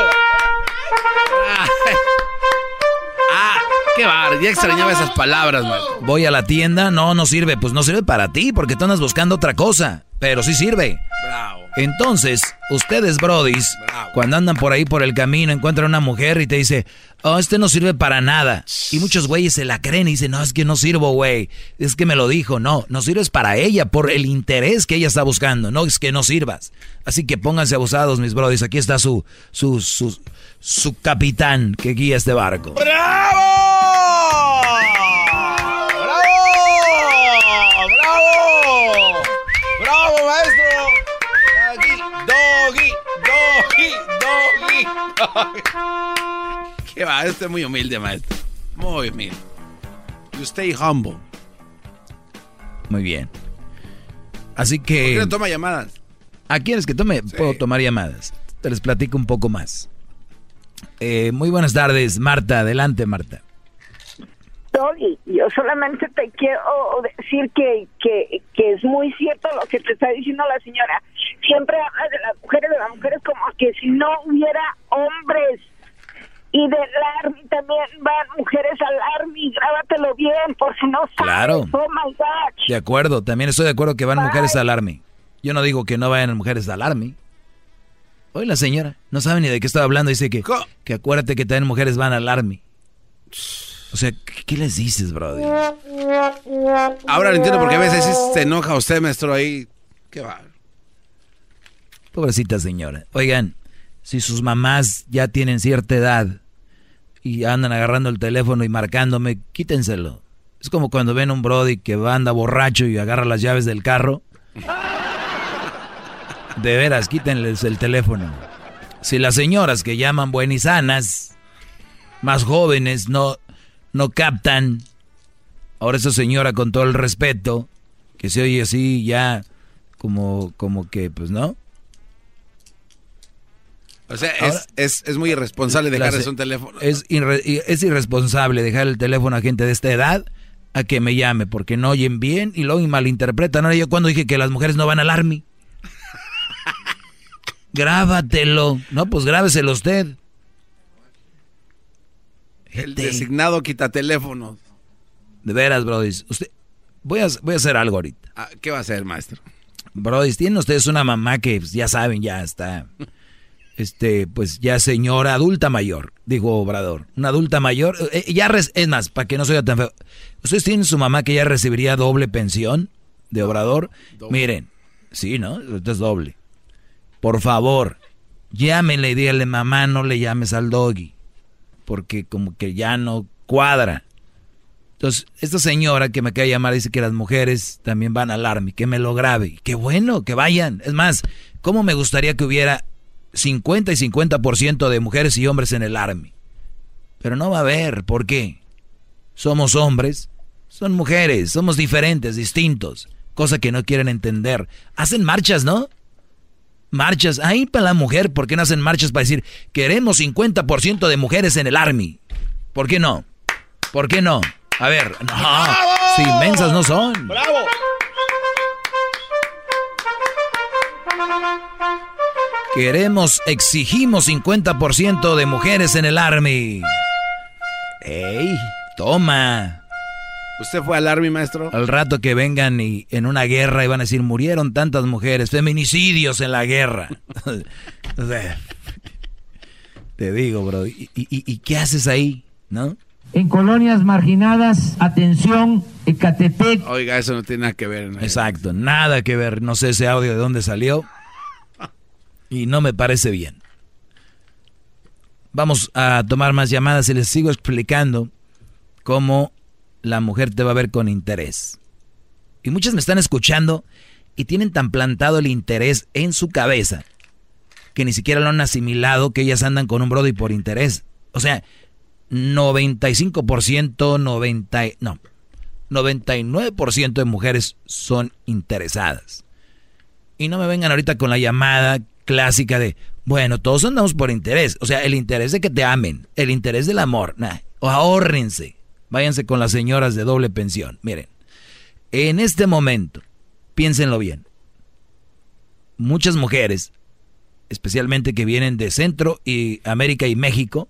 Qué bar, ya extrañaba esas palabras, man. Voy a la tienda, no, no sirve. Pues no sirve para ti, porque tú andas buscando otra cosa. Pero sí sirve. Bravo. Entonces, ustedes, brodis, cuando andan por ahí por el camino, encuentran una mujer y te dice, oh, este no sirve para nada. Y muchos güeyes se la creen y dicen, no, es que no sirvo, güey. Es que me lo dijo. No, no sirves para ella, por el interés que ella está buscando. No es que no sirvas. Así que pónganse abusados, mis brodis. Aquí está su, su, su, su capitán que guía este barco. ¡Bravo! ¿Qué va? Este es muy humilde, maestro. Muy humilde. You stay humble. Muy bien. Así que. ¿Por qué toma llamadas? ¿A quiénes que tome? Puedo tomar llamadas. Te les platico un poco más. Eh, muy buenas tardes, Marta. Adelante, Marta. Doggy, yo solamente te quiero decir que, que, que es muy cierto lo que te está diciendo la señora. Siempre habla de las mujeres, de las mujeres como que si no hubiera hombres. y del Army también van mujeres al Army, grábatelo bien, por si no sabes. Claro. Oh my God. De acuerdo, también estoy de acuerdo que van mujeres al Army. Yo no digo que no vayan mujeres al Army. Hoy la señora no sabe ni de qué estaba hablando, dice que, que acuérdate que también mujeres van al Army. O sea, ¿qué, les dices, brother? Ahora lo entiendo porque a veces se enoja usted, maestro, ahí. Qué va. Pobrecita señora. Oigan, si sus mamás ya tienen cierta edad y andan agarrando el teléfono y marcándome, quítenselo. Es como cuando ven un Brody que anda borracho y agarra las llaves del carro. De veras, quítenles el teléfono. Si las señoras que llaman buenas y sanas, más jóvenes, no, no captan, ahora esa señora con todo el respeto, que se oye así ya como, como que, pues no, o sea, es, es, muy irresponsable dejarles un teléfono. Es, es irresponsable dejar el teléfono a gente de esta edad a que me llame, porque no oyen bien y luego malinterpretan. Ahora yo cuando dije que las mujeres no van al army. Grábatelo. No, pues grábeselo usted. El designado quita teléfono. De veras, Brody. Usted, voy a, voy a hacer algo ahorita. Ah, ¿Qué va a hacer, maestro? Brody, tienen ustedes una mamá que pues, ya saben, ya está este, pues ya señora adulta mayor, dijo Obrador. Una adulta mayor, eh, eh, ya es más, para que no sea tan feo. ¿Ustedes tienen su mamá que ya recibiría doble pensión de Obrador? Miren, sí, ¿no? Esto es doble. Por favor, llámenle y díganle, mamá, no le llames al doggy. Porque como que ya no cuadra. Entonces, esta señora que me acaba de llamar dice que las mujeres también van al army, que me lo grabe. Qué bueno, que vayan. Es más, ¿cómo me gustaría que hubiera 50 y 50% de mujeres y hombres en el Army. Pero no va a haber, ¿por qué? Somos hombres, son mujeres, somos diferentes, distintos, cosa que no quieren entender. Hacen marchas, ¿no? Marchas, ahí para la mujer, ¿por qué no hacen marchas para decir, queremos 50% de mujeres en el Army? ¿Por qué no? ¿Por qué no? A ver, no, si inmensas no son. ¡Bravo! Queremos, exigimos 50% de mujeres en el Army. ¡Ey! Toma. ¿Usted fue al Army, maestro? Al rato que vengan y en una guerra y van a decir, murieron tantas mujeres, feminicidios en la guerra. te digo, bro. ¿Y, y, qué haces ahí? ¿No? En colonias marginadas, atención, Ecatepec. Oiga, eso no tiene nada que ver. Exacto, nada que ver. No sé ese audio de dónde salió y no me parece bien. Vamos a tomar más llamadas y les sigo explicando cómo la mujer te va a ver con interés. Y muchas me están escuchando y tienen tan plantado el interés en su cabeza que ni siquiera lo han asimilado que ellas andan con un brody por interés. O sea, 95%, 90, no, 99% de mujeres son interesadas. Y no me vengan ahorita con la llamada clásica de, bueno, todos andamos por interés. O sea, el interés de que te amen, el interés del amor. o ahórrense. Váyanse con las señoras de doble pensión. Miren, en este momento, piénsenlo bien. Muchas mujeres, especialmente que vienen de Centro y América y México,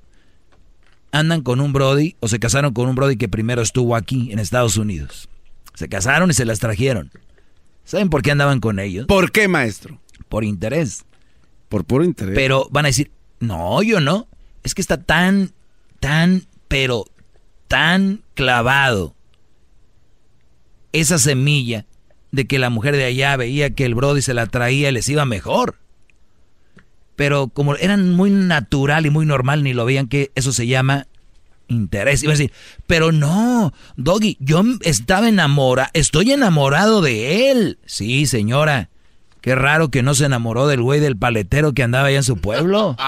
andan con un Brody o se casaron con un Brody que primero estuvo aquí en Estados Unidos. Se casaron y se las trajeron. ¿Saben por qué andaban con ellos? ¿Por qué, maestro? Por interés. Por puro interés. Pero van a decir, no, yo no. Es que está tan, tan, pero tan clavado esa semilla de que la mujer de allá veía que el Brody se la traía y les iba mejor. Pero como eran muy natural y muy normal, ni lo veían que eso se llama interés. Iba a decir, pero no, Doggy, yo estaba enamorado, estoy enamorado de él. Sí, señora, Qué raro que no se enamoró del güey del paletero que andaba allá en su pueblo.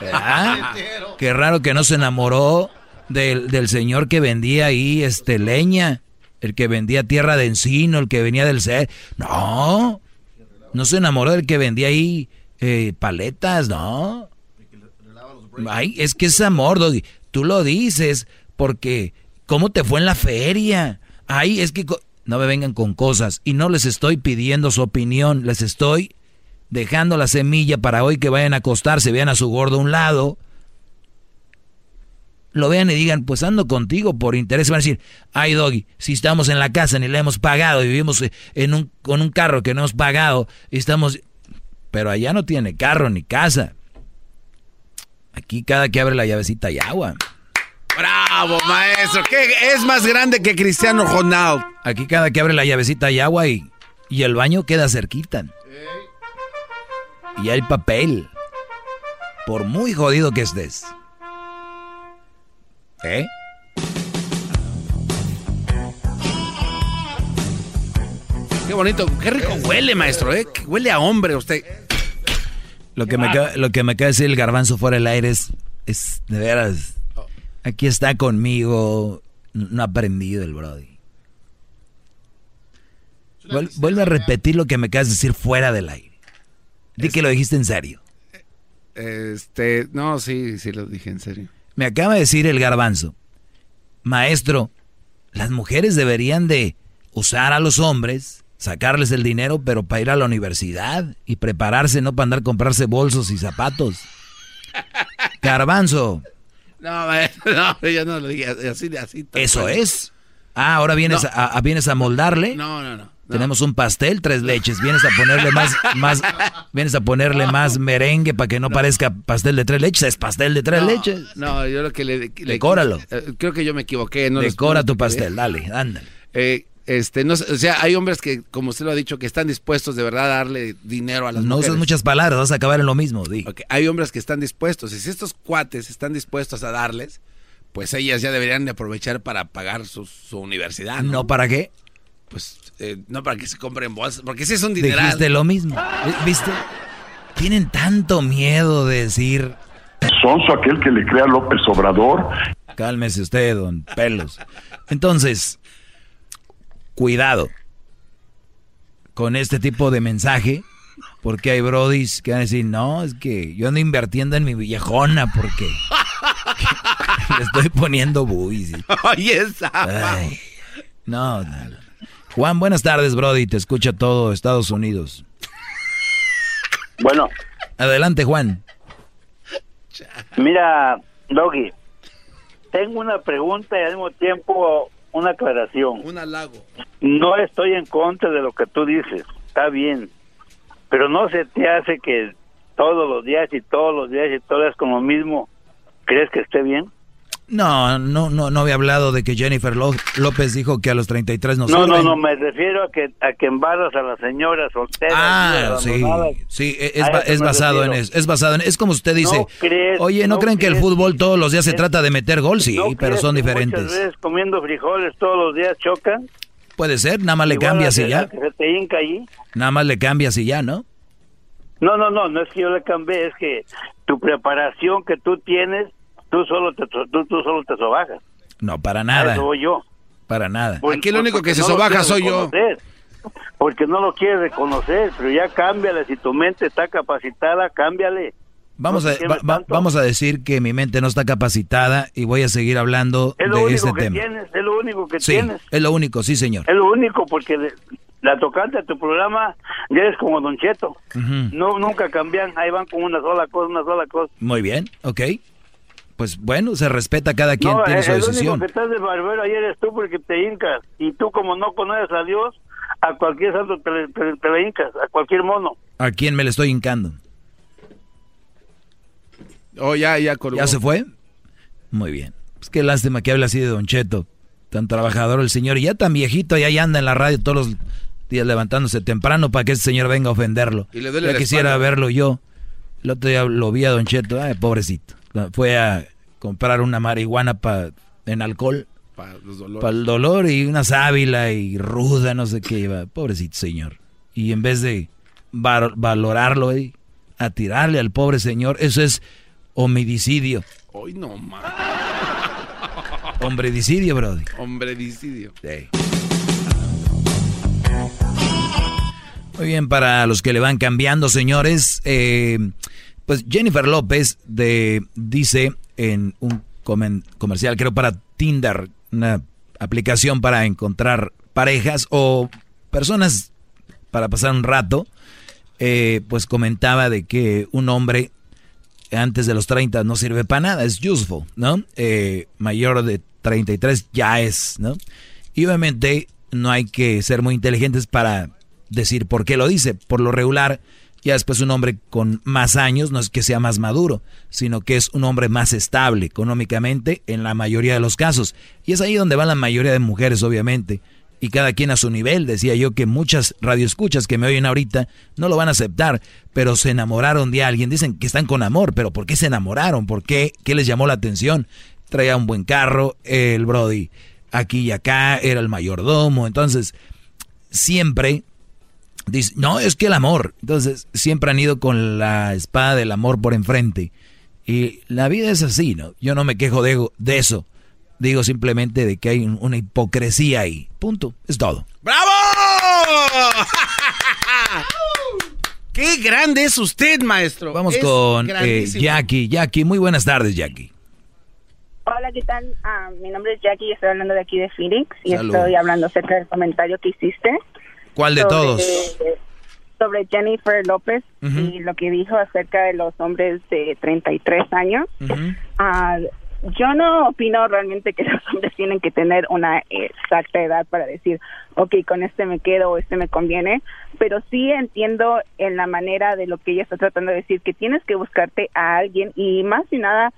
Ah. Qué raro que no se enamoró del, señor que vendía ahí este leña, el que vendía tierra de encino, el que venía del ser. No, no se enamoró del que vendía ahí eh, paletas, no. Ay, es que es amor. Tú lo dices porque ¿cómo te fue en la feria? Ay, es que no me vengan con cosas. Y no les estoy pidiendo su opinión, les estoy dejando la semilla para hoy que vayan a acostarse, vean a su gordo a un lado lo vean y digan, pues ando contigo por interés. Van a decir, ay Doggy, si estamos en la casa ni le hemos pagado y vivimos en un, con un carro que no hemos pagado y estamos... Pero allá no tiene carro ni casa. Aquí cada que abre la llavecita hay agua. Bravo, maestro. ¿Qué es más grande que Cristiano Ronaldo? Aquí cada que abre la llavecita hay agua y, y el baño queda cerquita. Y hay papel. Por muy jodido que estés. ¿Eh? Qué bonito, qué rico huele, maestro, ¿eh? Huele a hombre usted. Lo que, me acaba, lo que me acaba de decir el garbanzo fuera del aire es, es de veras. Aquí está conmigo. No ha aprendido el Brody. vuelve a repetir lo que me acabas de decir fuera del aire. Di que lo dijiste en serio. Este, no, sí, sí lo dije en serio. Me acaba de decir el garbanzo. Maestro, las mujeres deberían de usar a los hombres, sacarles el dinero, pero para ir a la universidad y prepararse, no para andar a comprarse bolsos y zapatos. Garbanzo. No, no, yo no lo dije así. así Eso es. Ah, ahora vienes, a, vienes a moldarle. No, no, no. Tenemos un pastel, tres leches. Vienes a ponerle más, más, vienes a ponerle más merengue para que no, parezca pastel de tres leches. Es pastel de tres leches. No, yo lo que le, decóralo. Eh, creo que yo me equivoqué. No Decora tu pastel, dale, ándale. Eh, este, no, o sea, hay hombres que, como usted lo ha dicho, que están dispuestos de verdad a darle dinero a las no mujeres. No usas muchas palabras, vas a acabar en lo mismo. Di. Hay hombres que están dispuestos. Y si estos cuates están dispuestos a darles, pues ellas ya deberían de aprovechar para pagar su, su universidad. ¿No? para qué? Pues eh, no para que se compren bolsas, porque si es un dinero. Dijiste lo mismo, ¿viste? Tienen tanto miedo de decir... Sonso aquel que le crea a López Obrador. Cálmese usted, don Pelos. Entonces, cuidado con este tipo de mensaje, porque hay brodis que van a decir, no, es que yo ando invirtiendo en mi viejona porque le estoy poniendo buis. Oye, esa. no, no, no. Juan, buenas tardes, Brody. Te escucha todo Estados Unidos. Bueno. Adelante, Juan. Mira, Doggy, tengo una pregunta y al mismo tiempo una aclaración. Un halago. No estoy en contra de lo que tú dices, está bien, pero no se te hace que todos los días y todos los días y todo es como lo mismo, ¿crees que esté bien? No, no, no, no había hablado de que Jennifer López dijo que a los 33 no No, no, no, me refiero a que a que embarazas a las señoras solteras. Ah, sí, sí, es, basado en eso, es basado en, es como usted dice, oye, ¿no, creen que el fútbol todos los días se trata de meter gol? Sí, pero son diferentes. Muchas veces comiendo frijoles todos los días chocan. Puede ser, nada más le cambias y ya. se te hinca allí. Nada más le cambias y ya, ¿no? No, no, no, no es que yo le cambie, es que tu preparación que tú tienes tú solo te, tú, tú solo te sobajas. No, para nada. Eso voy yo. Para nada. Aquí lo único que se sobaja soy yo. Porque no lo quieres reconocer, pero ya cámbiale. Si tu mente está capacitada, cámbiale. Vamos, a, vamos a decir que mi mente no está capacitada y voy a seguir hablando de este que tema. Tienes, es lo único que sí, tienes. Es lo único, sí, señor. Es lo único, porque la tocante a tu programa ya es como Don Cheto. no, nunca cambian, ahí van con una sola cosa, una sola cosa. Muy bien, ok pues bueno, se respeta cada quien tiene su decisión. El único que estás de barbero ayer eres tú porque te hincas. Y tú como no conoces a Dios, a cualquier santo te, le hincas, a cualquier mono. ¿A quién me le estoy hincando? Oh, ya, ya ¿Ya se fue? Muy bien. Pues qué lástima que hable así de Don Cheto. Tan trabajador el señor y ya tan viejito, ya, anda en la radio todos los días levantándose temprano para que ese señor venga a ofenderlo. Y le ya quisiera verlo yo. El otro día lo vi a Don Cheto, ay, pobrecito fue a comprar una marihuana para en alcohol. Para el dolor y una sábila y ruda, no sé qué iba. Pobrecito señor. Y en vez de valorarlo y a tirarle al pobre señor, eso es homicidio. Hoy no más. Hombrecidio, brody. Hombrecidio. Sí. Muy bien, para los que le van cambiando, señores, eh, pues Jennifer López de, dice en un comercial, creo para Tinder, una aplicación para encontrar parejas o personas para pasar un rato, eh, pues comentaba de que un hombre antes de los 30 no sirve para nada, es useful, ¿no? Eh, mayor de 33 ya es, ¿no? Y obviamente no hay que ser muy inteligentes para decir por qué lo dice. Por lo regular, ya después un hombre con más años no es que sea más maduro, sino que es un hombre más estable económicamente en la mayoría de los casos. Y es ahí donde van la mayoría de mujeres, obviamente. Y cada quien a su nivel. Decía yo que muchas radioescuchas que me oyen ahorita no lo van a aceptar, pero se enamoraron de alguien. Dicen que están con amor, pero ¿por qué se enamoraron? ¿Por qué? ¿Qué les llamó la atención? Traía un buen carro, el Brody aquí y acá, era el mayordomo. Entonces, siempre Dice, no, es que el amor. Entonces, siempre han ido con la espada del amor por enfrente. Y la vida es así, ¿no? Yo no me quejo de, de eso. Digo simplemente de que hay una hipocresía ahí. Punto. Es todo. ¡Bravo! ¡Qué grande es usted, maestro! Vamos con eh, Jackie. Jackie, muy buenas tardes, Jackie. Hola, ¿qué tal? Ah, mi nombre es Jackie, estoy hablando de aquí de Phoenix y estoy hablando acerca del comentario que hiciste. ¿Cuál de todos? Sobre Jennifer López y lo que dijo acerca de los hombres de 33 años. Ah, yo no opino realmente que los hombres tienen que tener una exacta edad para decir, ok, con este me quedo o este me conviene, pero sí entiendo en la manera de lo que ella está tratando de decir, que tienes que buscarte a alguien y más y nada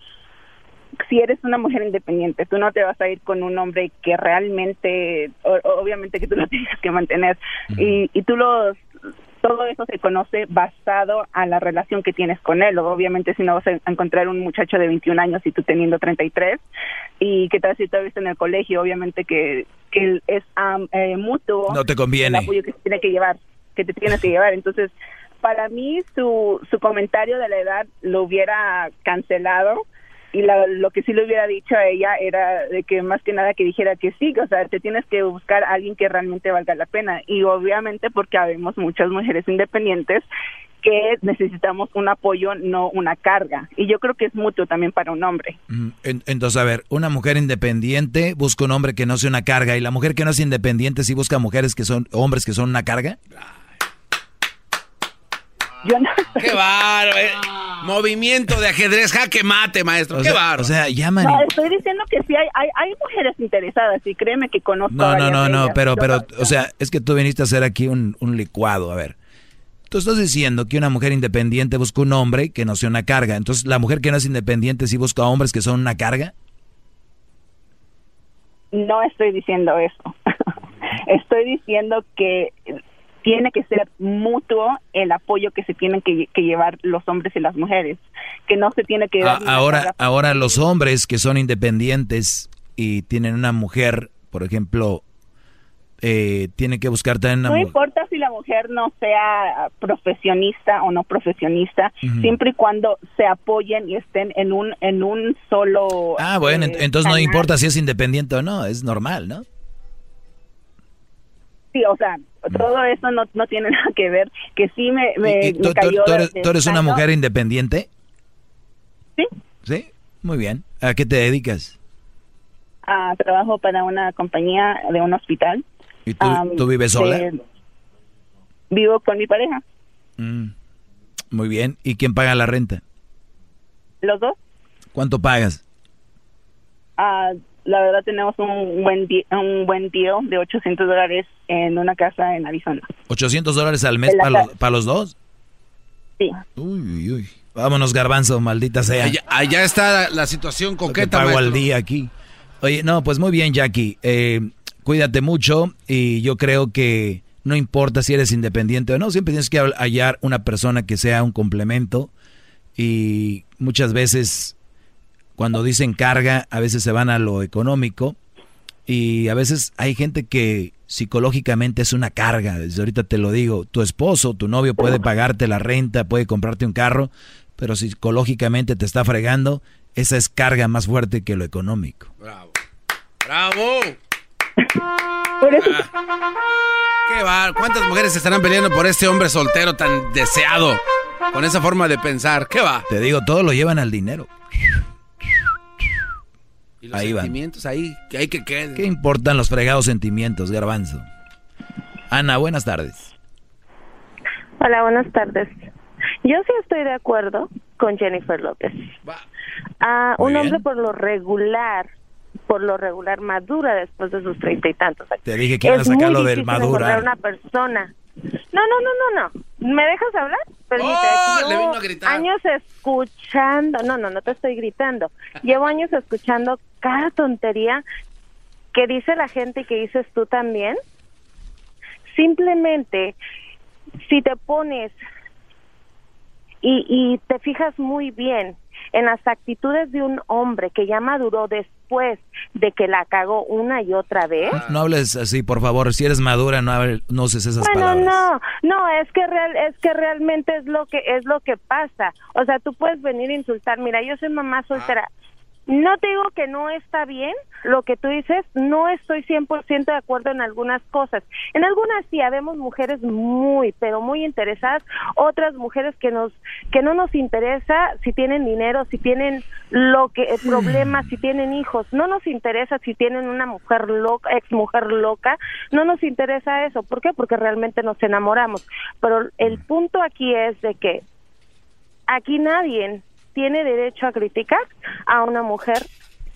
si eres una mujer independiente, tú no te vas a ir con un hombre que realmente, obviamente que tú lo tienes que mantener y, y tú los todo eso se conoce basado a la relación que tienes con él. Obviamente, si no vas a encontrar un muchacho de 21 años y tú teniendo 33, y que tal si tú visto en el colegio, obviamente que, que es eh, mutuo. No te conviene. El apoyo que se tiene que llevar, que te tienes que llevar. Entonces, para mí, su, su comentario de la edad lo hubiera cancelado y lo que sí le hubiera dicho a ella era de que más que nada que dijera que sí, o sea, te tienes que buscar a alguien que realmente valga la pena y obviamente porque habemos muchas mujeres independientes que necesitamos un apoyo, no una carga. Y yo creo que es mutuo también para un hombre. Entonces, a ver, una mujer independiente busca un hombre que no sea una carga y la mujer que no es independiente sí busca mujeres que son hombres que son una carga. Yo no ¡Qué bárbaro! Eh. Movimiento de ajedrez, jaque mate, maestro. ¡Qué bárbaro! O sea, llaman. No, estoy diciendo que sí hay, hay, hay, mujeres interesadas y créeme que conozco No, no, no, no, pero, pero, o sea, es que tú viniste a hacer aquí un, un licuado. A ver. Tú estás diciendo que una mujer independiente busca un hombre que no sea una carga. Entonces, ¿la mujer que no es independiente sí busca hombres que son una carga? No estoy diciendo eso. estoy diciendo que tiene que ser mutuo el apoyo que se tienen que, llevar los hombres y las mujeres, que no se tiene que... dar ahora, ahora los hombres que son independientes y tienen una mujer, por ejemplo, eh, tienen que buscar también No importa si la mujer no sea profesionista o no profesionista, siempre y cuando se apoyen y estén en un en un solo. Ah, bueno, eh, entonces no importa si es independiente o no, es normal, ¿no? Sí, o sea, todo eso no, no tiene nada que ver, que sí me, me, tú, cayó tú, eres, una mujer independiente? Sí. ¿Sí? Muy bien. ¿A qué te dedicas? Ah, trabajo para una compañía de un hospital. ¿Y tú, vives sola? vivo con mi pareja. Mm, muy bien. ¿Y quién paga la renta? Los dos. ¿Cuánto pagas? Ah, la verdad tenemos un buen un buen deal de 800 dólares en una casa en Arizona. ¿800 dólares al mes para los, dos? Sí. Uy, uy, uy. Vámonos, garbanzo, maldita sea. Allá, está la, situación coqueta. pago al día aquí. Oye, no, pues muy bien, Jackie. Eh, cuídate mucho y yo creo que no importa si eres independiente o no, siempre tienes que hallar una persona que sea un complemento y muchas veces cuando dicen carga, a veces se van a lo económico y a veces hay gente que psicológicamente es una carga. Desde ahorita te lo digo, tu esposo, tu novio puede pagarte la renta, puede comprarte un carro, pero psicológicamente te está fregando, esa es carga más fuerte que lo económico. Bravo. Bravo. Qué bar. ¿Cuántas mujeres estarán peleando por este hombre soltero tan deseado? Con esa forma de pensar. ¿Qué va? Te digo, todo lo llevan al dinero. Y los sentimientos ahí, que hay que queden. ¿Qué importan los fregados sentimientos, garbanzo? Ana, buenas tardes. Hola, buenas tardes. Yo sí estoy de acuerdo con Jennifer López. Ah, un hombre por lo regular, por lo regular madura después de sus treinta y tantos años. Te dije que iba a sacar lo del madura. una persona. No, no, no, no, no. ¿Me dejas hablar? Permíteme. Oh, le Llevo vino a gritar. años escuchando, no, no, no te estoy gritando. Llevo años escuchando cada tontería que dice la gente y que dices tú también. Simplemente, si te pones y, y te fijas muy bien en las actitudes de un hombre que ya maduró después de que la cagó una y otra vez. No hables así, por favor. Si eres madura, no, hable- no uses esas Bueno, palabras. no, no, es que real, es que realmente es lo que es lo que pasa. O sea, tú puedes venir a insultar. Mira, yo soy mamá soltera. No te digo que no está bien lo que tú dices, no estoy 100% de acuerdo en algunas cosas. En algunas sí habemos mujeres muy, pero muy interesadas, otras mujeres que nos que no nos interesa si tienen dinero, si tienen lo que eh, problemas, si tienen hijos, no nos interesa si tienen una mujer loca, ex mujer loca, no nos interesa eso, ¿por qué? Porque realmente nos enamoramos. Pero el punto aquí es de que aquí nadie tiene derecho a criticar a una mujer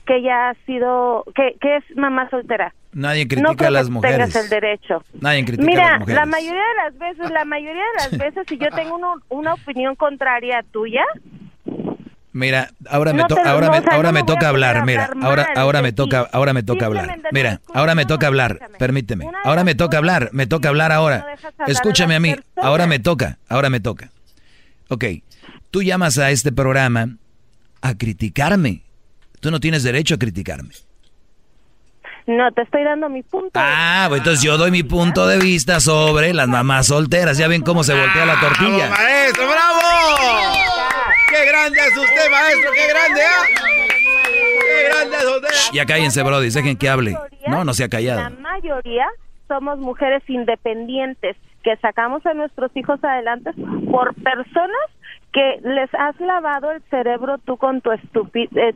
que ya ha sido, que, que es mamá soltera. Nadie no critica creo a las que mujeres. tengas el derecho. Nadie critica a Mira, las mujeres. la mayoría de las veces, la mayoría de las veces, si yo tengo uno- una opinión contraria a tuya, Mira, ahora me, to- ahora me, ahora a toca a hablar, mira, ahora, ahora me toca, ahora me toca hablar. Mira, ahora me toca hablar, permíteme. Ahora me toca hablar, me toca hablar ahora. a Escúchame a mí, ahora me toca, ahora me toca. Ok, tú llamas a este programa a criticarme. Tú no tienes derecho a criticarme. no te estoy dando mi punto. Ah, pues entonces yo doy mi punto de vista sobre las mamás solteras. Ya ven cómo se voltea la tortilla. ¡Bravo, maestro, bravo! ¡Qué grande es usted, maestro! ¡Qué grande, ah! ¡Qué grande es usted! Ya cállense, brody, dejen que hable. No, no se ha La callado. mayoría somos mujeres independientes que sacamos a nuestros hijos adelante por personas que les has lavado el cerebro tú con tu eh,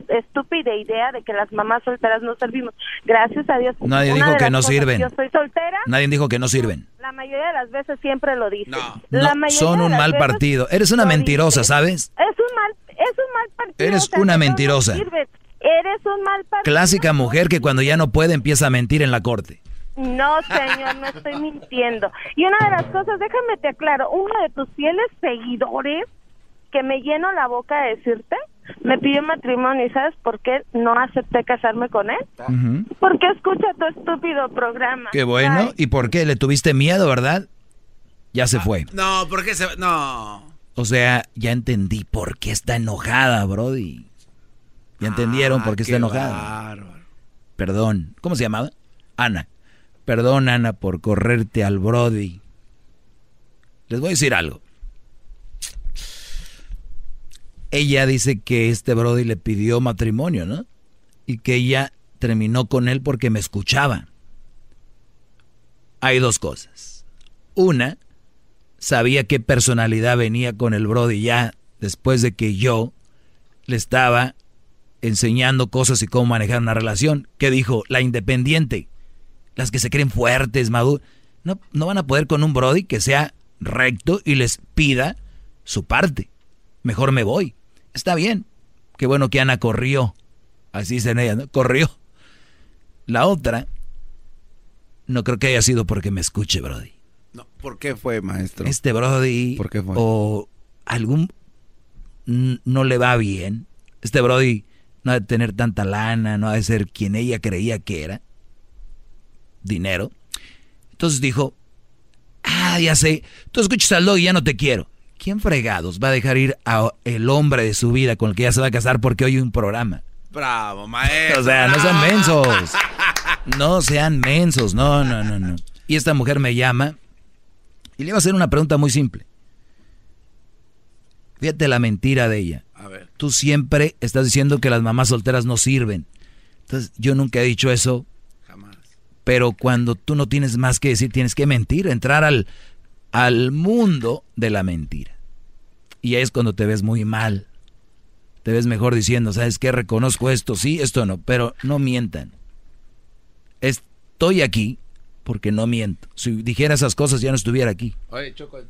estúpida idea de que las mamás solteras no servimos. Gracias a Dios. Nadie dijo que no sirven. Yo soy soltera. Nadie dijo que no sirven. La mayoría de las veces siempre lo dicen. No, La mayoría son un mal partido. Eres una mentirosa. ¿sabes? Es un mal, es un mal partido. Eres o sea, una no mentirosa. Eres un mal partido. Clásica mujer que cuando ya no puede empieza a mentir en la corte. No, señor, no estoy mintiendo. Y una de las cosas, déjame te aclaro, uno de tus fieles seguidores, que me lleno la boca de decirte, me pidió matrimonio y ¿sabes por qué no acepté casarme con él? Ujú. Porque escucha tu estúpido programa. Qué bueno. ¿Y por qué? ¿Le tuviste miedo, verdad? Ya se fue. No, ¿por qué se.? No. O sea, ya entendí por qué está enojada, Brody. Ya entendieron por qué está qué enojada. Perdón. ¿Cómo se llamaba? Ana. Perdón, Ana, por correrte al Brody. Les voy a decir algo. Ella dice que este Brody le pidió matrimonio, ¿no? Y que ella terminó con él porque me escuchaba. Hay dos cosas. Una, sabía qué personalidad venía con el Brody ya después de que yo le estaba enseñando cosas y cómo manejar una relación. ¿Qué dijo? La independiente. Las que se creen fuertes, maduras. No, no van a poder con un Brody que sea recto y les pida su parte. Mejor me voy. Está bien. Qué bueno que Ana corrió. Así dicen ella, ¿no? Corrió. La otra, no creo que haya sido porque me escuche, Brody. No, ¿Por qué fue, maestro? Este Brody ¿Por qué fue? o algún no le va bien. Este Brody no ha de tener tanta lana, no ha de ser quien ella creía que era. Dinero. Entonces dijo, ah, ya sé, tú escuchas al dog y ya no te quiero. ¿Quién fregados va a dejar ir a el hombre de su vida con el que ya se va a casar porque hoy hay un programa? Bravo, maestro. O sea, no sean mensos. No sean mensos, no, no, no, no. Y esta mujer me llama y le iba a hacer una pregunta muy simple. Fíjate la mentira de ella. A ver. Tú siempre estás diciendo que las mamás solteras no sirven. Entonces, yo nunca he dicho eso. Jamás. Pero cuando tú no tienes más que decir, tienes que mentir, entrar al, al mundo de la mentira. Y ahí es cuando te ves muy mal. Te ves mejor diciendo, ¿sabes qué? Reconozco esto, sí, esto no, pero no mientan. Estoy aquí porque no miento. Si dijera esas cosas ya no estuviera aquí. Oye, Choco. eh,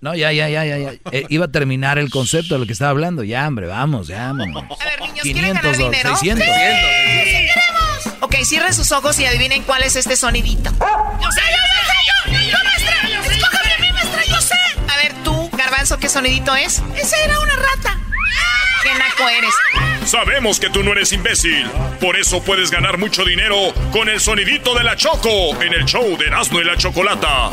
No, ya, ya, ya, ya, ya. Eh, iba a terminar el concepto de lo que estaba hablando. Ya, hombre, vamos, ya, vamos. A ver, niños, 500 ganar dinero? 600. Sí, sí, queremos. Ok, cierren sus ojos y adivinen cuál es este sonidito. Yo sé, yo sé, yo, yo, maestra. Escójame Garbanzo, ¿qué sonidito es? Esa era una rata. ¡Qué naco eres! Sabemos que tú no eres imbécil. Por eso puedes ganar mucho dinero con el sonidito de la Choco en el show de Erasmo y la Chocolata.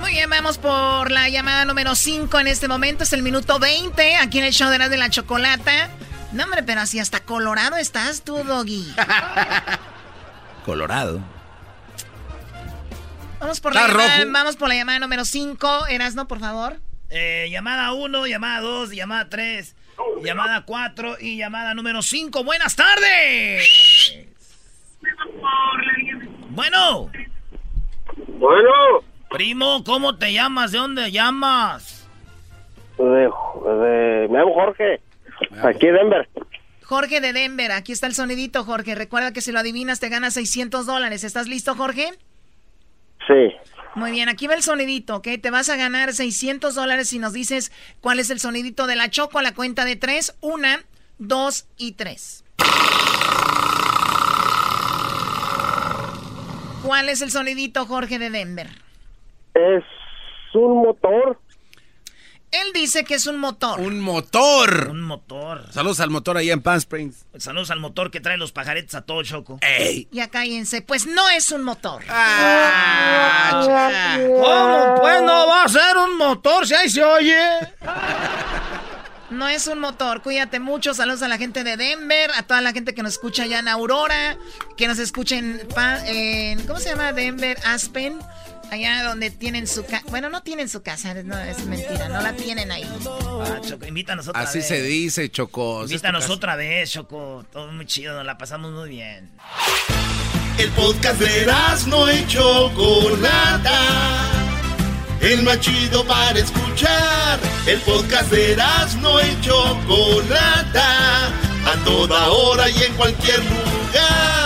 Muy bien, vamos por la llamada número 5 en este momento. Es el minuto 20 aquí en el show de Erasmo y la Chocolata. No, hombre, pero así hasta colorado estás tú, Doggy. colorado. Vamos por, la llamada, vamos por la llamada número 5. Erasmo, por favor. Eh, llamada 1, llamada 2, llamada 3, llamada 4 y llamada número 5. Buenas tardes. Bueno. Bueno. Primo, ¿cómo te llamas? ¿De dónde llamas? De, me llamo Jorge. Aquí Denver. Jorge de Denver, aquí está el sonidito, Jorge. Recuerda que si lo adivinas te ganas 600 dólares. ¿Estás listo, Jorge? Sí. Muy bien, aquí va el sonidito, ¿ok? Te vas a ganar 600 dólares si nos dices cuál es el sonidito de la Choco a la cuenta de tres. Una, dos y tres. ¿Cuál es el sonidito, Jorge de Denver? Es un motor. Él dice que es un motor. Un motor. Un motor. Saludos al motor ahí en Palm Springs. Saludos al motor que trae los pajaretes a todo Choco. ¡Ey! Ya cállense, pues no es un motor. Ah, ¿Cómo? Pues no va a ser un motor si ahí se oye. No es un motor, cuídate mucho. Saludos a la gente de Denver, a toda la gente que nos escucha allá en Aurora, que nos escuchen en ¿cómo se llama? Denver, Aspen. Allá donde tienen su casa. Bueno, no tienen su casa, no es mentira, no la tienen ahí. Ah, Choco, invítanos otra Así vez. Así se dice, Choco. Invítanos otra vez, Choco. Todo muy chido, nos la pasamos muy bien. El podcast de no y Chocolata. El más chido para escuchar. El podcast de no y Chocolata. A toda hora y en cualquier lugar.